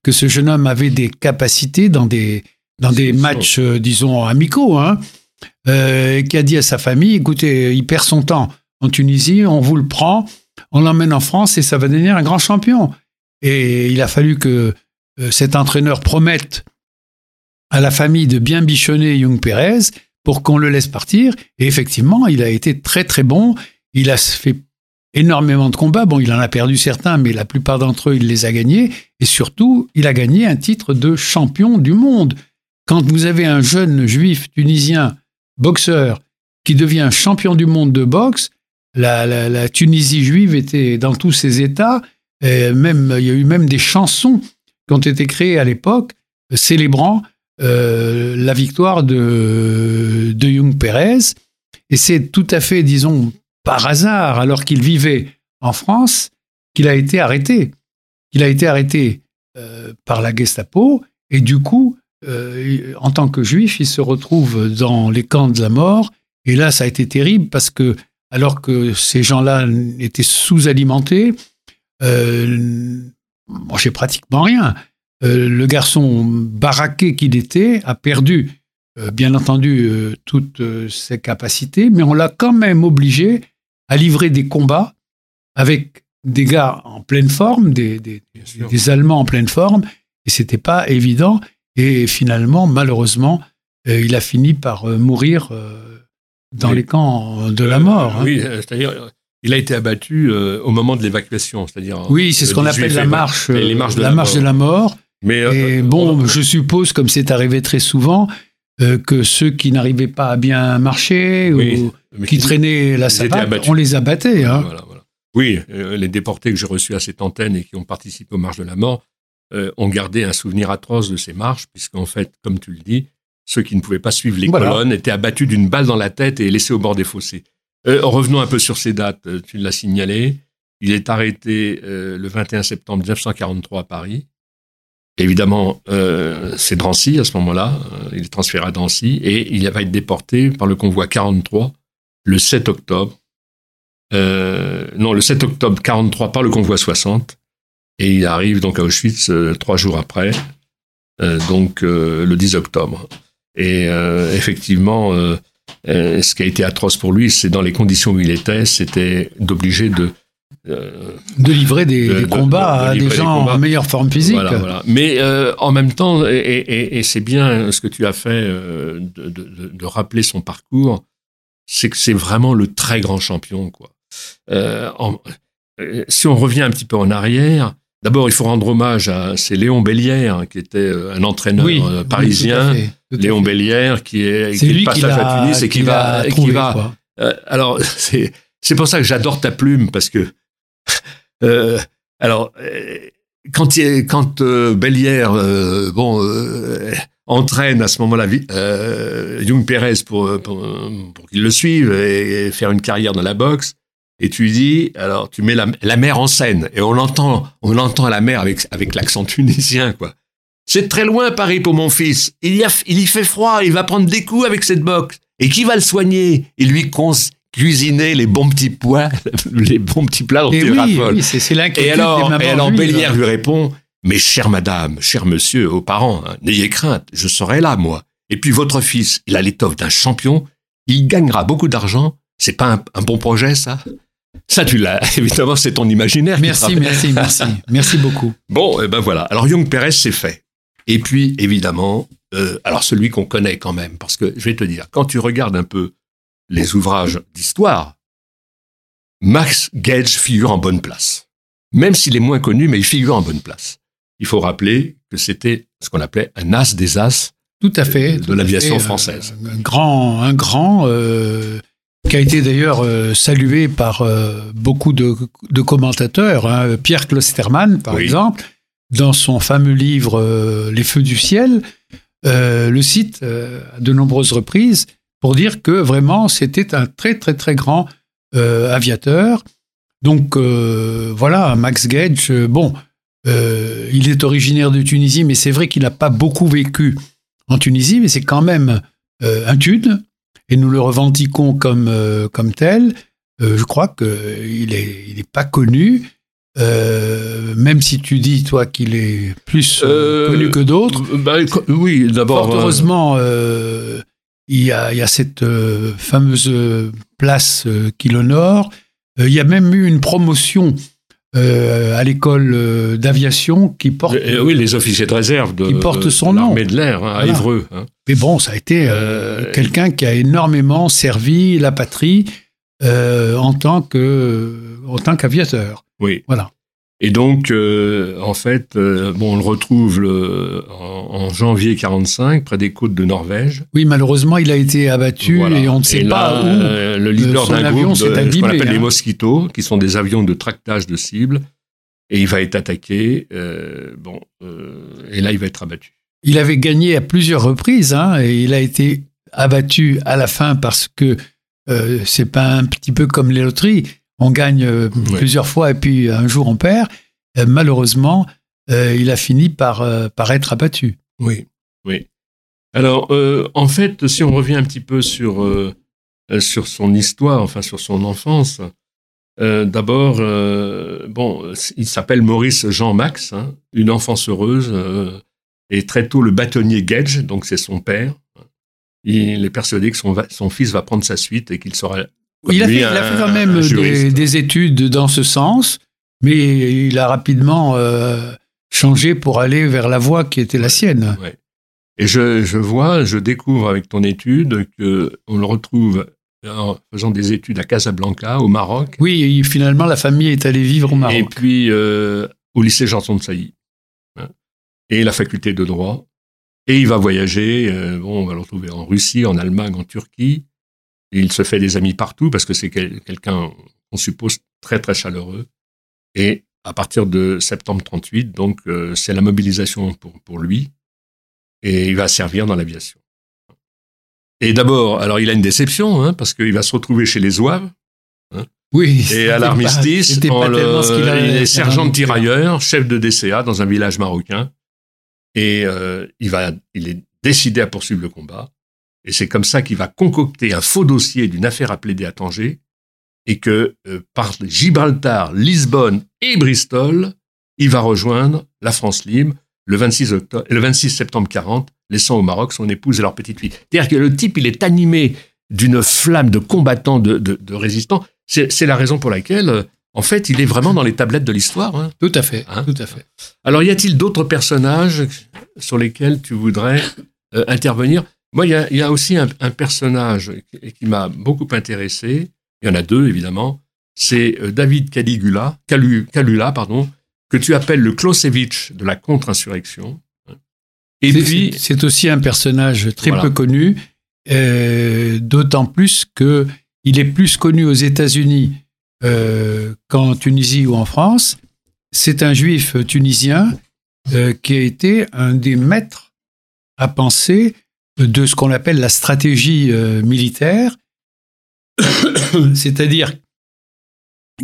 que ce jeune homme avait des capacités dans des, dans des matchs, disons, amicaux. Hein, euh, qui a dit à sa famille, écoutez, il perd son temps en Tunisie, on vous le prend, on l'emmène en France et ça va devenir un grand champion. Et il a fallu que euh, cet entraîneur promette à la famille de bien bichonner Young Perez pour qu'on le laisse partir. Et effectivement, il a été très très bon. Il a fait énormément de combats. Bon, il en a perdu certains, mais la plupart d'entre eux, il les a gagnés. Et surtout, il a gagné un titre de champion du monde. Quand vous avez un jeune juif tunisien boxeur qui devient champion du monde de boxe, la, Tunisie juive était dans tous ses états. Et même, il y a eu même des chansons qui ont été créées à l'époque célébrant euh, la victoire de, de Young Perez. Et c'est tout à fait, disons, par hasard, alors qu'il vivait en France, qu'il a été arrêté. Il a été arrêté par la Gestapo. Et du coup, en tant que juif, il se retrouve dans les camps de la mort. Et là, ça a été terrible parce que, alors que ces gens-là étaient sous-alimentés, euh, j'ai pratiquement rien. le garçon baraqué qu'il était a perdu euh, bien entendu euh, toutes euh, ses capacités, mais on l'a quand même obligé à livrer des combats avec des gars en pleine forme, des, des, Allemands en pleine forme, et c'était pas évident. Et finalement, malheureusement, il a fini par mourir dans les camps de la mort. Hein. Oui, c'est-à-dire, il a été abattu au moment de l'évacuation, c'est-à-dire. Oui, c'est ce qu'on appelle la marche, de la, marche de la mort. Mais et bon, je suppose, comme c'est arrivé très souvent, euh, que ceux qui n'arrivaient pas à bien marcher ou qui traînaient la savate, on les abattait. Hein. Oui, euh, les déportés que j'ai reçus à cette antenne et qui ont participé aux marches de la mort euh, ont gardé un souvenir atroce de ces marches, puisqu'en fait, comme tu le dis, ceux qui ne pouvaient pas suivre les colonnes étaient abattus d'une balle dans la tête et laissés au bord des fossés. revenons un peu sur ces dates, tu l'as signalé. Il est arrêté le 21 septembre 1943 à Paris. Évidemment, euh, c'est Drancy à ce moment-là. Euh, il est transféré à Drancy et il va être déporté par le convoi 43 le 7 octobre. Euh, non, le 7 octobre 43 par le convoi 60 et il arrive donc à Auschwitz trois jours après, donc le 10 octobre. Et effectivement, ce qui a été atroce pour lui, c'est dans les conditions où il était, c'était d'obliger de de livrer des, combats à des gens en meilleure forme physique. Mais euh, en même temps, et, c'est bien ce que tu as fait euh, de, rappeler son parcours, c'est que c'est vraiment le très grand champion. Quoi. Euh, si on revient un petit peu en arrière, d'abord il faut rendre hommage à c'est Léon Bellière qui était un entraîneur parisien. Léon Bellière qui est, qui est passage à Tunis et qui, va, qui va. alors [LAUGHS] c'est c'est pour ça que j'adore ta plume parce que [LAUGHS] euh, alors, euh, quand, quand euh, Bellière bon, entraîne à ce moment-là Young Perez pour, pour, qu'il le suive et, faire une carrière dans la boxe, et tu dis, alors tu mets la, la mère en scène, et on entend, on entend la mère avec, avec l'accent tunisien, quoi. C'est très loin Paris pour mon fils. Il y, a, il y fait froid, il va prendre des coups avec cette boxe. Et qui va le soigner? Il lui, cuisiner les bons petits pois, [LAUGHS] les bons petits plats dont il raffole. c'est Et alors, et alors Bélière lui répond, mais chère madame, cher monsieur, aux parents, hein, n'ayez crainte, je serai là, moi. Et puis votre fils, il a l'étoffe d'un champion, il gagnera beaucoup d'argent. C'est pas un, bon projet, ça? Ça, tu l'as. [LAUGHS] Évidemment, c'est ton imaginaire. Merci, merci, merci. [LAUGHS] Merci beaucoup. Bon, et eh ben voilà. Alors, Young Perez, c'est fait. Et puis, évidemment, euh, alors celui qu'on connaît quand même, parce que je vais te dire, quand tu regardes un peu les ouvrages d'histoire, Max Gage figure en bonne place. Même s'il est moins connu, mais il figure en bonne place. Il faut rappeler que c'était ce qu'on appelait un as des as tout à fait, de, l'aviation française. Un, grand, un grand euh, qui a été d'ailleurs euh, salué par euh, beaucoup de, commentateurs. Hein. Pierre Klosterman, par exemple, dans son fameux livre Les Feux du ciel, le cite à de nombreuses reprises pour dire que vraiment c'était un très très très grand euh, aviateur. Donc euh, voilà, Max Gage, euh, bon, il est originaire de Tunisie, mais c'est vrai qu'il n'a pas beaucoup vécu en Tunisie, mais c'est quand même un Tude, et nous le revendiquons comme, comme tel. je crois qu'il n'est il est pas connu. Même si tu dis, toi, qu'il est plus connu que d'autres. Bah, oui, d'abord. heureusement, il y a, cette euh, fameuse place euh, qui l'honore. Euh, il y a même eu une promotion à l'école d'aviation qui porte. oui, les officiers de réserve de, qui porte son nom. de l'air hein, à Évreux. Hein. Mais bon, ça a été quelqu'un qui a énormément servi la patrie en tant que en tant qu'aviateur. Oui. Voilà. Et donc, euh, en fait, euh, bon, on le retrouve en, janvier 45 près des côtes de Norvège. Oui, malheureusement, il a été abattu et on ne sait pas où. Euh, le leader d'un groupe, de, ce qu'on appelle les hein. mosquitos, qui sont des avions de tractage de cibles, et il va être attaqué. bon, et là, il va être abattu. Il avait gagné à plusieurs reprises, hein, et il a été abattu à la fin parce que c'est pas un petit peu comme les loteries on gagne euh, plusieurs fois et puis un jour on perd. Euh, malheureusement, il a fini par, par être abattu. Oui, oui. Alors, en fait, si on revient un petit peu sur, sur son histoire, enfin sur son enfance, d'abord, bon, il s'appelle Maurice Jean-Max, hein, une enfance heureuse, et très tôt le bâtonnier Gage, donc c'est son père. Il est persuadé que son, son fils va prendre sa suite et qu'il sera. Il a, fait, il a, fait, quand même des, études dans ce sens, mais il a rapidement euh, changé pour aller vers la voie qui était la sienne. Ouais. Et je, je, vois, je découvre avec ton étude que on le retrouve en faisant des études à Casablanca, au Maroc. Oui, finalement, la famille est allée vivre au Maroc. Et puis euh, au lycée Janson de Sailly et la faculté de droit. Et il va voyager, euh, bon, on va le retrouver en Russie, en Allemagne, en Turquie. Il se fait des amis partout parce que c'est quelqu'un, on suppose, très très chaleureux. Et à partir de septembre 38, donc euh, c'est la mobilisation pour, pour lui. Et il va servir dans l'aviation. Et d'abord, alors il a une déception, hein, parce qu'il va se retrouver chez les Zouaves. Hein, oui. Et à l'armistice, il est sergent de tirailleur, chef de DCA dans un village marocain. Et euh, il, va, il est décidé à poursuivre le combat. Et c'est comme ça qu'il va concocter un faux dossier d'une affaire à plaider à Tanger. Et que euh, par Gibraltar, Lisbonne et Bristol, il va rejoindre la France libre le 26, octobre, le 26 septembre 40, laissant au Maroc son épouse et leur petite fille. C'est-à-dire que le type, il est animé d'une flamme de combattant, de, de, de résistant. C'est la raison pour laquelle euh, en fait, il est vraiment dans les tablettes de l'histoire. Hein. Tout à fait, hein tout à fait. Alors, y a-t-il d'autres personnages sur lesquels tu voudrais euh, intervenir? Moi, il y, a, aussi un, personnage qui, m'a beaucoup intéressé. Il y en a deux, évidemment. C'est euh, David Caligula, Calula, pardon, que tu appelles le Clausewitz de la contre-insurrection. Et puis, c'est aussi un personnage très peu connu, euh, d'autant plus que il est plus connu aux États-Unis euh, qu'en Tunisie ou en France. C'est un juif tunisien euh, qui a été un des maîtres à penser de ce qu'on appelle la stratégie euh, militaire, [COUGHS] c'est-à-dire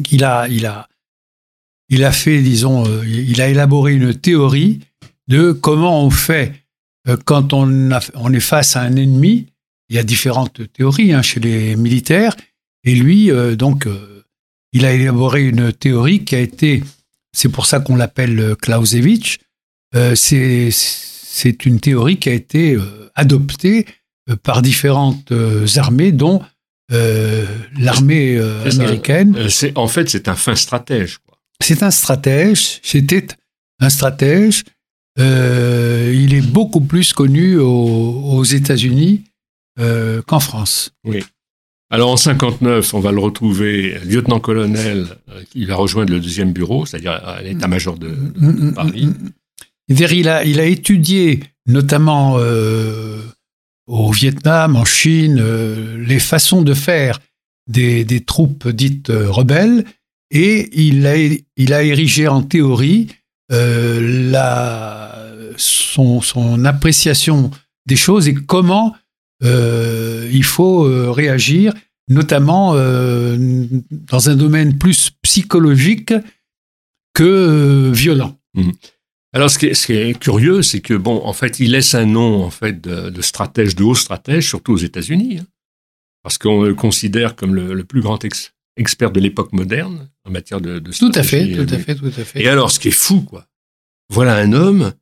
qu'il a, il a, il a fait, disons, il a élaboré une théorie de comment on fait quand on, on est face à un ennemi. Il y a différentes théories hein, chez les militaires, et lui, donc, il a élaboré une théorie qui a été, c'est pour ça qu'on l'appelle euh, Clausewitz, euh, c'est une théorie qui a été euh, adoptée par différentes armées, dont l'armée américaine. en fait, c'est un fin stratège. C'est un stratège, c'était un stratège. il est beaucoup plus connu aux, aux États-Unis qu'en France. Oui. Alors en 59, on va le retrouver lieutenant-colonel, euh, il va rejoindre le deuxième bureau, c'est-à-dire l'état-major de, mm, mm, mm, Paris. Il a, il a étudié notamment euh, au Vietnam, en Chine, euh, les façons de faire des, troupes dites rebelles, et il a, il a érigé en théorie la, son, son, appréciation des choses et comment euh, il faut euh, réagir, notamment euh, dans un domaine plus psychologique que violent. Mhm. Alors, ce qui, est, curieux, c'est que bon, en fait, il laisse un nom en fait de, stratège, de haut stratège, surtout aux États-Unis, hein. parce qu'on le considère comme le, plus grand expert de l'époque moderne en matière de, de Tout à fait, tout à fait, tout à fait. Et alors, ce qui est fou, quoi, voilà un homme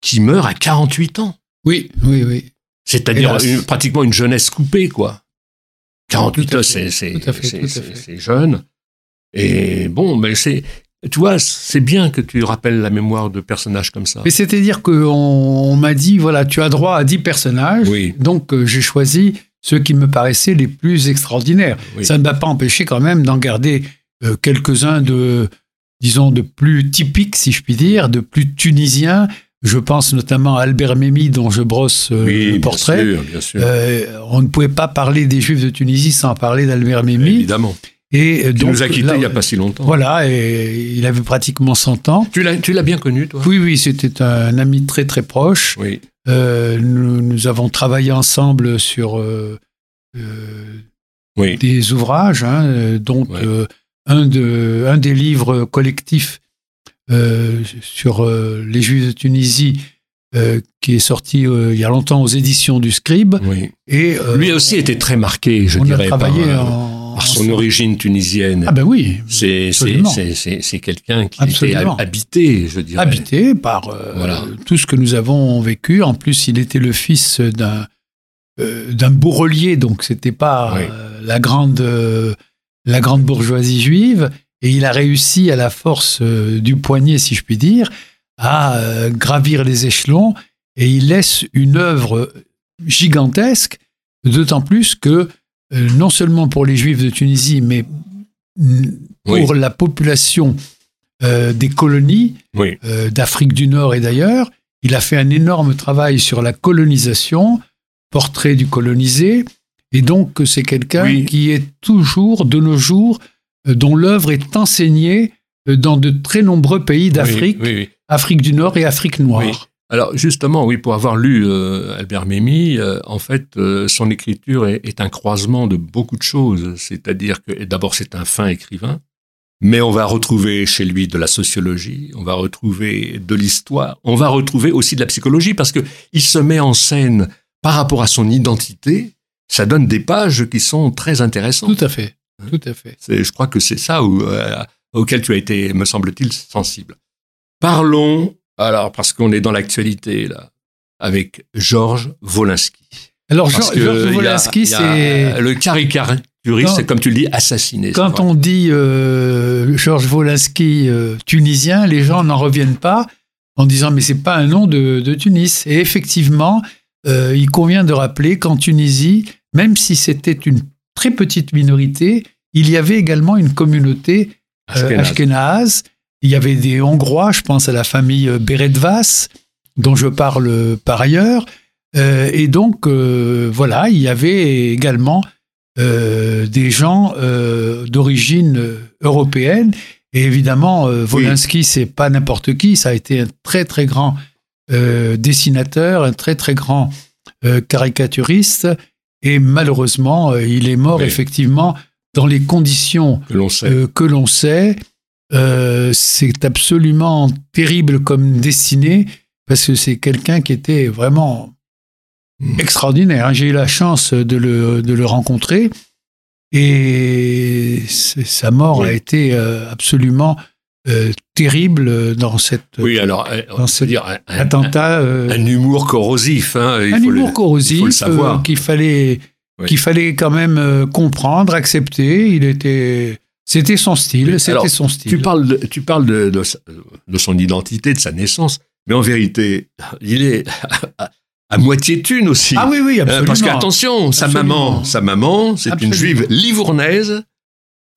qui meurt à 48 ans. Oui, oui, oui. C'est-à-dire pratiquement une jeunesse coupée, quoi. 48 ans, c'est jeune. Et bon, mais c'est, tu vois, c'est bien que tu rappelles la mémoire de personnages comme ça. Mais c'est-à-dire qu'on on, m'a dit, voilà, tu as droit à 10 personnages. Oui. Donc, euh, j'ai choisi ceux qui me paraissaient les plus extraordinaires. Ça ne m'a pas empêché quand même d'en garder euh, quelques-uns de, disons, de plus typiques, si je puis dire, de plus tunisiens, je pense notamment à Albert Memmi, dont je brosse euh, le portrait. Bien sûr, bien sûr. On ne pouvait pas parler des Juifs de Tunisie sans parler d'Albert Memmi. Évidemment. Et euh, donc, nous a quittés il n'y a pas si longtemps. Voilà, et il avait pratiquement 100 ans. Tu l'as bien connu, toi? Oui, oui, c'était un ami très très proche. Oui. nous, nous, avons travaillé ensemble sur oui. des ouvrages, hein, dont un, de, un des livres collectifs sur les Juifs de Tunisie qui est sorti il y a longtemps aux éditions du Scribe. Oui. Et lui aussi était très marqué, je dirais. On a travaillé en par son origine tunisienne. Ah ben oui. C'est quelqu'un qui était habité, je dirais. Habité par euh, tout ce que nous avons vécu. En plus, il était le fils d'un euh, d'un bourrelier, donc c'était pas euh, la grande la grande bourgeoisie juive. Et il a réussi à la force du poignet, si je puis dire, à gravir les échelons. Et il laisse une œuvre gigantesque, d'autant plus que euh, non seulement pour les Juifs de Tunisie, mais pour la population euh, des colonies euh, d'Afrique du Nord et d'ailleurs. Il a fait un énorme travail sur la colonisation, portrait du colonisé, et donc c'est quelqu'un qui est toujours, de nos jours, dont l'œuvre est enseignée dans de très nombreux pays d'Afrique, Afrique du Nord et Afrique noire. Alors justement, oui, pour avoir lu euh, Albert Memmi, euh, en fait, euh, son écriture est, un croisement de beaucoup de choses. C'est-à-dire que d'abord, c'est un fin écrivain, mais on va retrouver chez lui de la sociologie, on va retrouver de l'histoire, on va retrouver aussi de la psychologie, parce que il se met en scène par rapport à son identité. Ça donne des pages qui sont très intéressantes. Tout à fait, hein tout à fait. Je crois que c'est ça auquel tu as été, me semble-t-il, sensible. Parlons alors, parce qu'on est dans l'actualité, là, avec Georges Wolinski. Alors, Georges Wolinski, c'est. Le caricaturiste, comme tu le dis, assassiné. Quand on dit euh, Georges Wolinski euh, tunisien, les gens n'en reviennent pas en disant mais c'est pas un nom de, Tunis. Et effectivement, euh, il convient de rappeler qu'en Tunisie, même si c'était une très petite minorité, il y avait également une communauté ashkénaze il y avait des Hongrois, je pense à la famille euh, Beredvas, dont je parle euh, par ailleurs. Euh, et donc, voilà, il y avait également des gens d'origine européenne. Et évidemment, Wolinski, c'est pas n'importe qui. Ça a été un très très grand dessinateur, un très très grand caricaturiste. Et malheureusement, il est mort effectivement dans les conditions que l'on sait. Euh, c'est absolument terrible comme dessiné parce que c'est quelqu'un qui était vraiment hmm. extraordinaire. Hein. J'ai eu la chance de le, de le rencontrer et sa mort a été euh, absolument euh, terrible dans cette oui alors dans ce dire un, attentat un, humour corrosif hein, un humour corrosif qu'il fallait qu'il fallait quand même comprendre accepter il était c'était son style, c'était son style. Tu parles, de, tu parles de, de, son identité, de sa naissance, mais en vérité, il est à, moitié thune aussi. Ah oui, oui, euh, absolument. parce qu'attention, sa maman, sa maman, c'est une juive livournaise,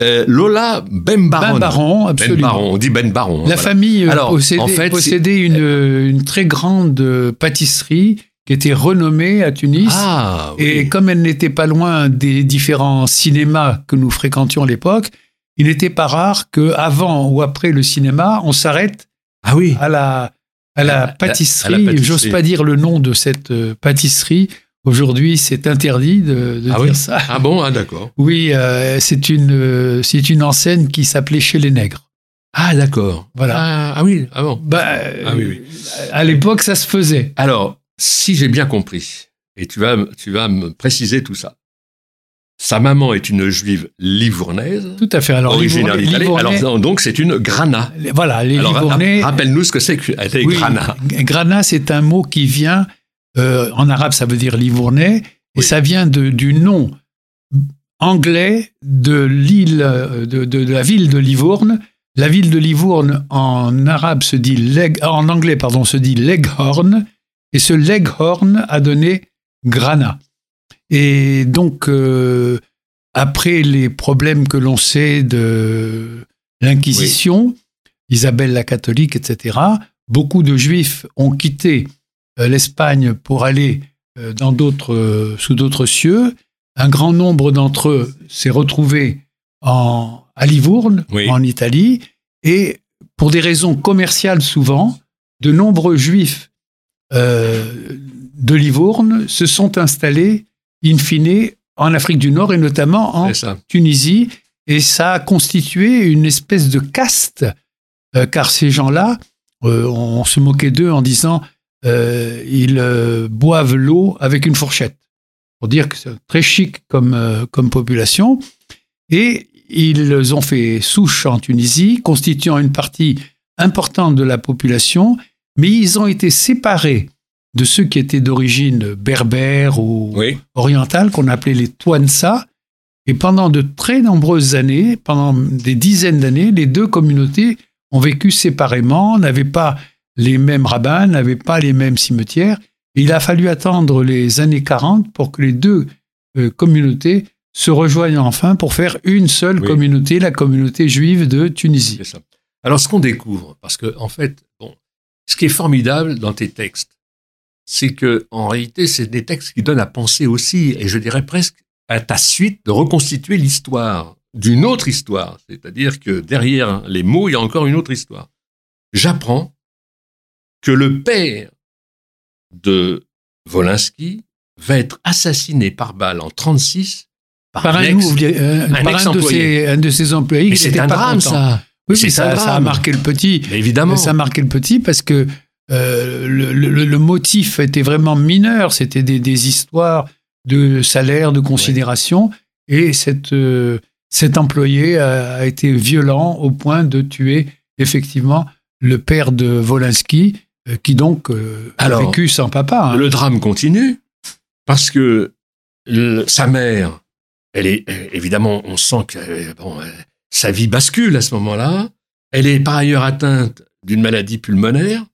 euh, Lola Ben Baron. Ben Baron, absolument. Ben Baron, on dit Ben Baron. La famille euh, Alors, possédait, en fait, possédait une, une, très grande pâtisserie qui était renommée à Tunis. Ah, oui. Et comme elle n'était pas loin des différents cinémas que nous fréquentions à l'époque, il n'était pas rare qu'avant ou après le cinéma, on s'arrête ah oui. à la, à la pâtisserie. J'ose pas dire le nom de cette euh, pâtisserie. Aujourd'hui, c'est interdit de, ah dire ça. Ah bon, ah d'accord. [LAUGHS] Oui, euh, c'est une, euh, c'est une enseigne qui s'appelait Chez les Nègres. Ah d'accord. Voilà. Ah, ah oui, ah bon. Bah, ah, oui, oui. À l'époque, ça se faisait. Alors, si j'ai bien compris, et tu vas, tu vas me préciser tout ça, sa maman est une juive livournaise. Tout à fait. Alors, originaire d'Italie. Alors, donc, c'est une grana. Voilà, les Livournais. Rappelle-nous ce que c'est que oui, grana. Grana, c'est un mot qui vient, euh, en arabe, ça veut dire livournais, et ça vient de, du nom anglais de l'île, de, de, la ville de Livourne. La ville de Livourne, en arabe, se dit, leg, en anglais, pardon, se dit Leghorn, et ce Leghorn a donné Grana. Et donc, euh, après les problèmes que l'on sait de l'Inquisition, Isabelle la catholique, etc., beaucoup de juifs ont quitté euh, l'Espagne pour aller euh, dans d'autres, sous d'autres cieux. Un grand nombre d'entre eux s'est retrouvé en, à Livourne, en Italie, et pour des raisons commerciales souvent, de nombreux juifs de Livourne se sont installés in fine, en Afrique du Nord et notamment en Tunisie. Et ça a constitué une espèce de caste car ces gens-là, on, se moquait d'eux en disant ils boivent l'eau avec une fourchette, pour dire que c'est très chic comme, comme population. Et ils ont fait souche en Tunisie, constituant une partie importante de la population, mais ils ont été séparés de ceux qui étaient d'origine berbère ou orientale, qu'on appelait les Twansa. Et pendant de très nombreuses années, pendant des dizaines d'années, les deux communautés ont vécu séparément, n'avaient pas les mêmes rabbins, n'avaient pas les mêmes cimetières. il a fallu attendre les années 40 pour que les deux euh, communautés se rejoignent enfin pour faire une seule communauté, la communauté juive de Tunisie. Alors ce qu'on découvre, parce que en fait, bon, ce qui est formidable dans tes textes, c'est que en réalité, c'est des textes qui donnent à penser aussi, et je dirais presque à ta suite de reconstituer l'histoire d'une autre histoire, c'est-à-dire que derrière les mots, il y a encore une autre histoire. J'apprends que le père de Volinsky va être assassiné par balle en 36 par, un, un, de ses, employés. c'est un drame, ça. Oui, ça, ça, a marqué le petit. évidemment. Ça a marqué le petit parce que euh, le, motif était vraiment mineur. C'était des, histoires de salaire, de considération. Et cette, euh, cet employé a, été violent au point de tuer effectivement le père de Volinsky, euh, qui donc a vécu sans papa. Hein. Le drame continue parce que sa mère elle est évidemment, on sent que bon, sa vie bascule à ce moment-là. Elle est par ailleurs atteinte d'une maladie pulmonaire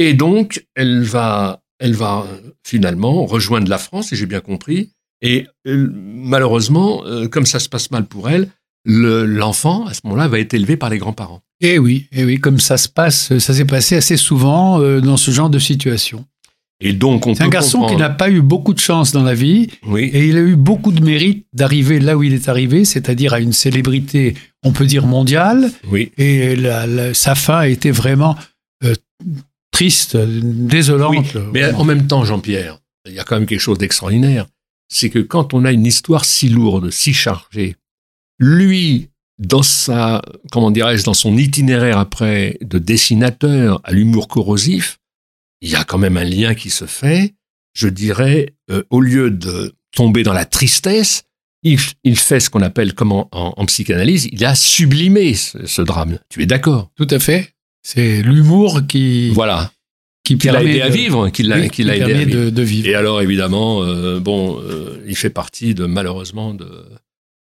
et donc elle va, elle va finalement rejoindre la France, et j'ai bien compris. Et euh, malheureusement, euh, comme ça se passe mal pour elle, l'enfant à ce moment-là va être élevé par les grands-parents. Et eh oui, eh oui, comme ça se passe, ça s'est passé assez souvent dans ce genre de situation. Et donc, C'est un garçon qui n'a pas eu beaucoup de chance dans la vie. Oui. Et il a eu beaucoup de mérite d'arriver là où il est arrivé, c'est-à-dire à une célébrité, on peut dire mondiale. Oui. Et sa fin a été vraiment euh, triste, désolante. Mais en même temps, Jean-Pierre, il y a quand même quelque chose d'extraordinaire. C'est que quand on a une histoire si lourde, si chargée, lui, dans sa, comment dirais-je, dans son itinéraire après de dessinateur à l'humour corrosif, il y a quand même un lien qui se fait. Je dirais, euh, au lieu de tomber dans la tristesse, il, fait ce qu'on appelle, comment en, psychanalyse, il a sublimé ce, drame. Tu es d'accord? Tout à fait. C'est l'humour qui. Voilà. Qui, l'a aidé à vivre, qui l'a aidé de, vivre. Et alors évidemment, euh, bon, euh, il fait partie de malheureusement de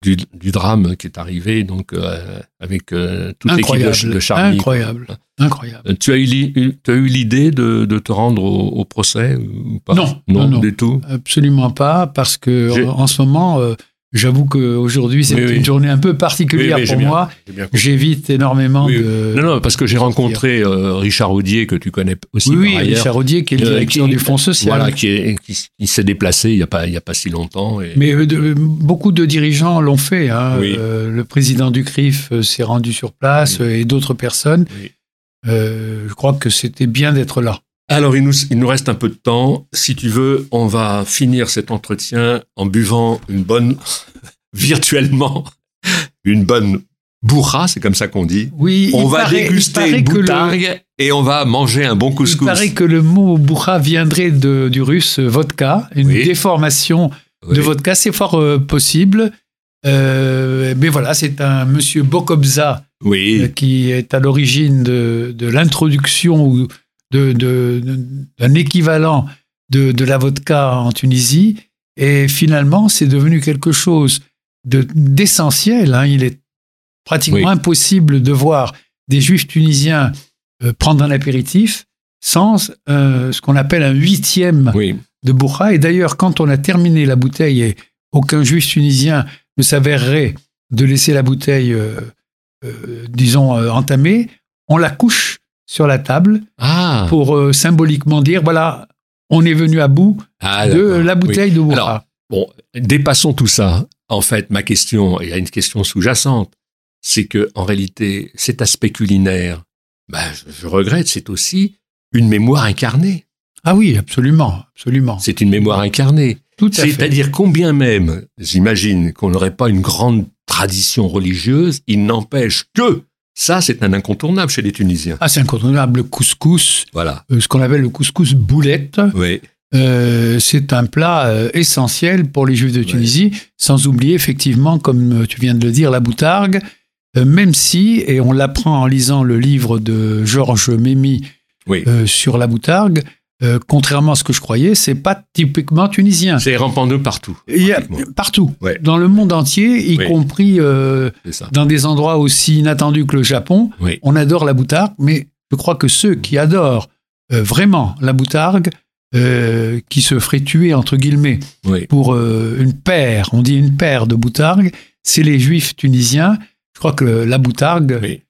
du, drame qui est arrivé donc euh, avec toute l'équipe de, de Charlie. Incroyable, incroyable. Tu as eu, tu as eu l'idée de, de, te rendre au, procès ou pas? Non, non, non, du tout? Absolument pas, parce que en, ce moment, J'avoue qu'aujourd'hui, c'est une journée un peu particulière pour moi. J'évite énormément de. Non, non, parce que j'ai rencontré euh, Richard Audier, que tu connais aussi. Oui, Richard Audier, qui est le euh, directeur du Fonds social. Voilà, qui, qui, s'est déplacé il n'y a, pas, il a pas si longtemps. Mais euh, beaucoup de dirigeants l'ont fait. Hein. le président du CRIF s'est rendu sur place et d'autres personnes. je crois que c'était bien d'être là. Alors, il nous, il nous reste un peu de temps. Si tu veux, on va finir cet entretien en buvant une bonne, [LAUGHS] virtuellement, une bonne bourra, c'est comme ça qu'on dit. Oui, on va déguster une boutargue et on va manger un bon couscous. Il paraît que le mot bourra viendrait de, du russe vodka, une déformation de vodka, c'est fort euh, possible. Euh, mais voilà, c'est un monsieur Bokobza oui. Euh, qui est à l'origine de, de l'introduction ou d'un équivalent de, la vodka en Tunisie. Et finalement, c'est devenu quelque chose d'essentiel. Hein. Il est pratiquement impossible de voir des juifs tunisiens euh, prendre un apéritif sans euh, ce qu'on appelle un huitième de bourra. Et d'ailleurs, quand on a terminé la bouteille et aucun juif tunisien ne s'avérerait de laisser la bouteille, euh, disons, entamée, on la couche sur la table ah. pour euh, symboliquement dire voilà, on est venu à bout ah, de la bouteille de Bourra. bon, dépassons tout ça. En fait, ma question, il y a une question sous-jacente, c'est que en réalité, cet aspect culinaire, bah, je, regrette, c'est aussi une mémoire incarnée. Ah oui, absolument, absolument. C'est une mémoire incarnée. C'est-à-dire combien même, j'imagine qu'on n'aurait pas une grande tradition religieuse, il n'empêche que Ça, c'est un incontournable chez les Tunisiens. Ah, c'est incontournable. Le couscous. Voilà. Euh, ce qu'on appelle le couscous boulette. Oui. Euh, c'est un plat euh, essentiel pour les Juifs de Tunisie, sans oublier effectivement, comme tu viens de le dire, la boutargue, même si, et on l'apprend en lisant le livre de Georges Mémy sur la boutargue, euh, contrairement à ce que je croyais, c'est pas typiquement tunisien. C'est rampant partout. Il y a, partout, dans le monde entier, y compris euh, dans des endroits aussi inattendus que le Japon. On adore la boutargue, mais je crois que ceux qui adorent euh, vraiment la boutargue, qui se feraient tuer entre guillemets pour une paire, on dit une paire de boutargues, c'est les Juifs tunisiens. Je crois que la boutargue,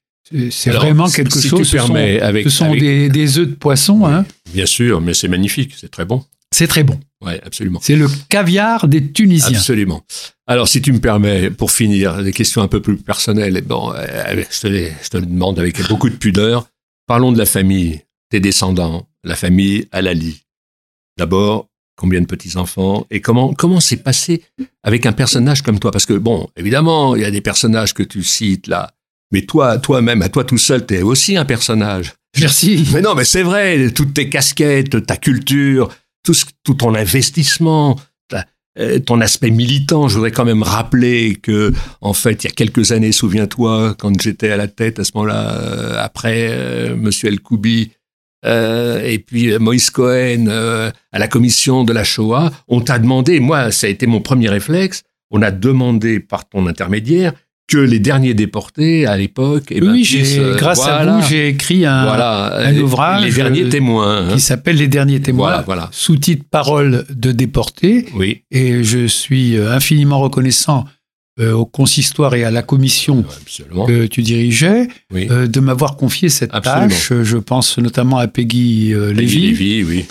c'est vraiment quelque chose. Ce sont, avec, ce sont des, des, œufs de poisson. Hein. Bien sûr, mais c'est magnifique, c'est très bon. C'est très bon. Oui, absolument. C'est le caviar des Tunisiens. Absolument. Alors, si tu me permets, pour finir, des questions un peu plus personnelles, bon, euh, je, te les, je te le demande avec beaucoup de pudeur. Parlons de la famille, tes descendants, la famille Alali. D'abord, combien de petits-enfants et comment comment c'est passé avec un personnage comme toi? Parce que, bon, évidemment, il y a des personnages que tu cites là, mais toi, toi-même, à toi tout seul, tu es aussi un personnage. Merci. Mais non, mais c'est vrai, toutes tes casquettes, ta culture, tout, tout ton investissement, euh, ton aspect militant. Je voudrais quand même rappeler que, en fait, il y a quelques années, souviens-toi, quand j'étais à la tête à ce moment-là, euh, après euh, Monsieur El Koubi, et puis Moïse Cohen à la commission de la Shoah, on t'a demandé, moi, ça a été mon premier réflexe, on a demandé par ton intermédiaire que les derniers déportés à l'époque. Eh ben, oui, euh, grâce à vous, j'ai écrit un, un ouvrage. Les derniers témoins. Hein. Qui s'appelle Les derniers témoins. Voilà, Sous-titre Paroles de déportés. Oui. Et je suis euh, infiniment reconnaissant euh, au consistoire et à la commission que tu dirigeais de m'avoir confié cette tâche. Je pense notamment à Peggy, Lévy. Lévy oui.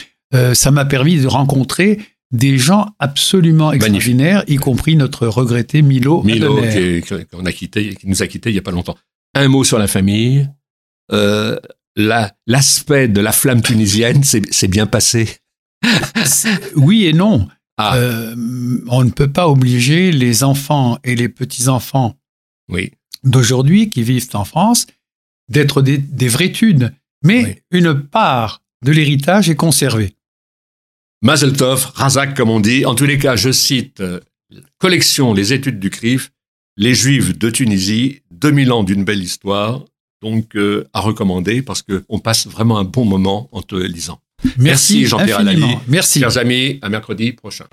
ça m'a permis de rencontrer des gens absolument extraordinaires, y compris notre regretté Milo. Milo, qui, a quitté, qui, nous a quittés il n'y a pas longtemps. Un mot sur la famille. Euh, L'aspect de la flamme tunisienne, c'est bien passé? [LAUGHS] oui et non. Ah. Euh, on ne peut pas obliger les enfants et les petits-enfants oui. d'aujourd'hui qui vivent en France d'être des, des vraies tunes. Mais une part de l'héritage est conservée. Mazel Tov, Razak comme on dit. En tous les cas, je cite euh, collection Les études du CRIF, Les Juifs de Tunisie, 2000 ans d'une belle histoire, donc euh, à recommander parce qu'on passe vraiment un bon moment en te lisant. Merci, Jean-Pierre Alali. Merci. Chers amis, à mercredi prochain.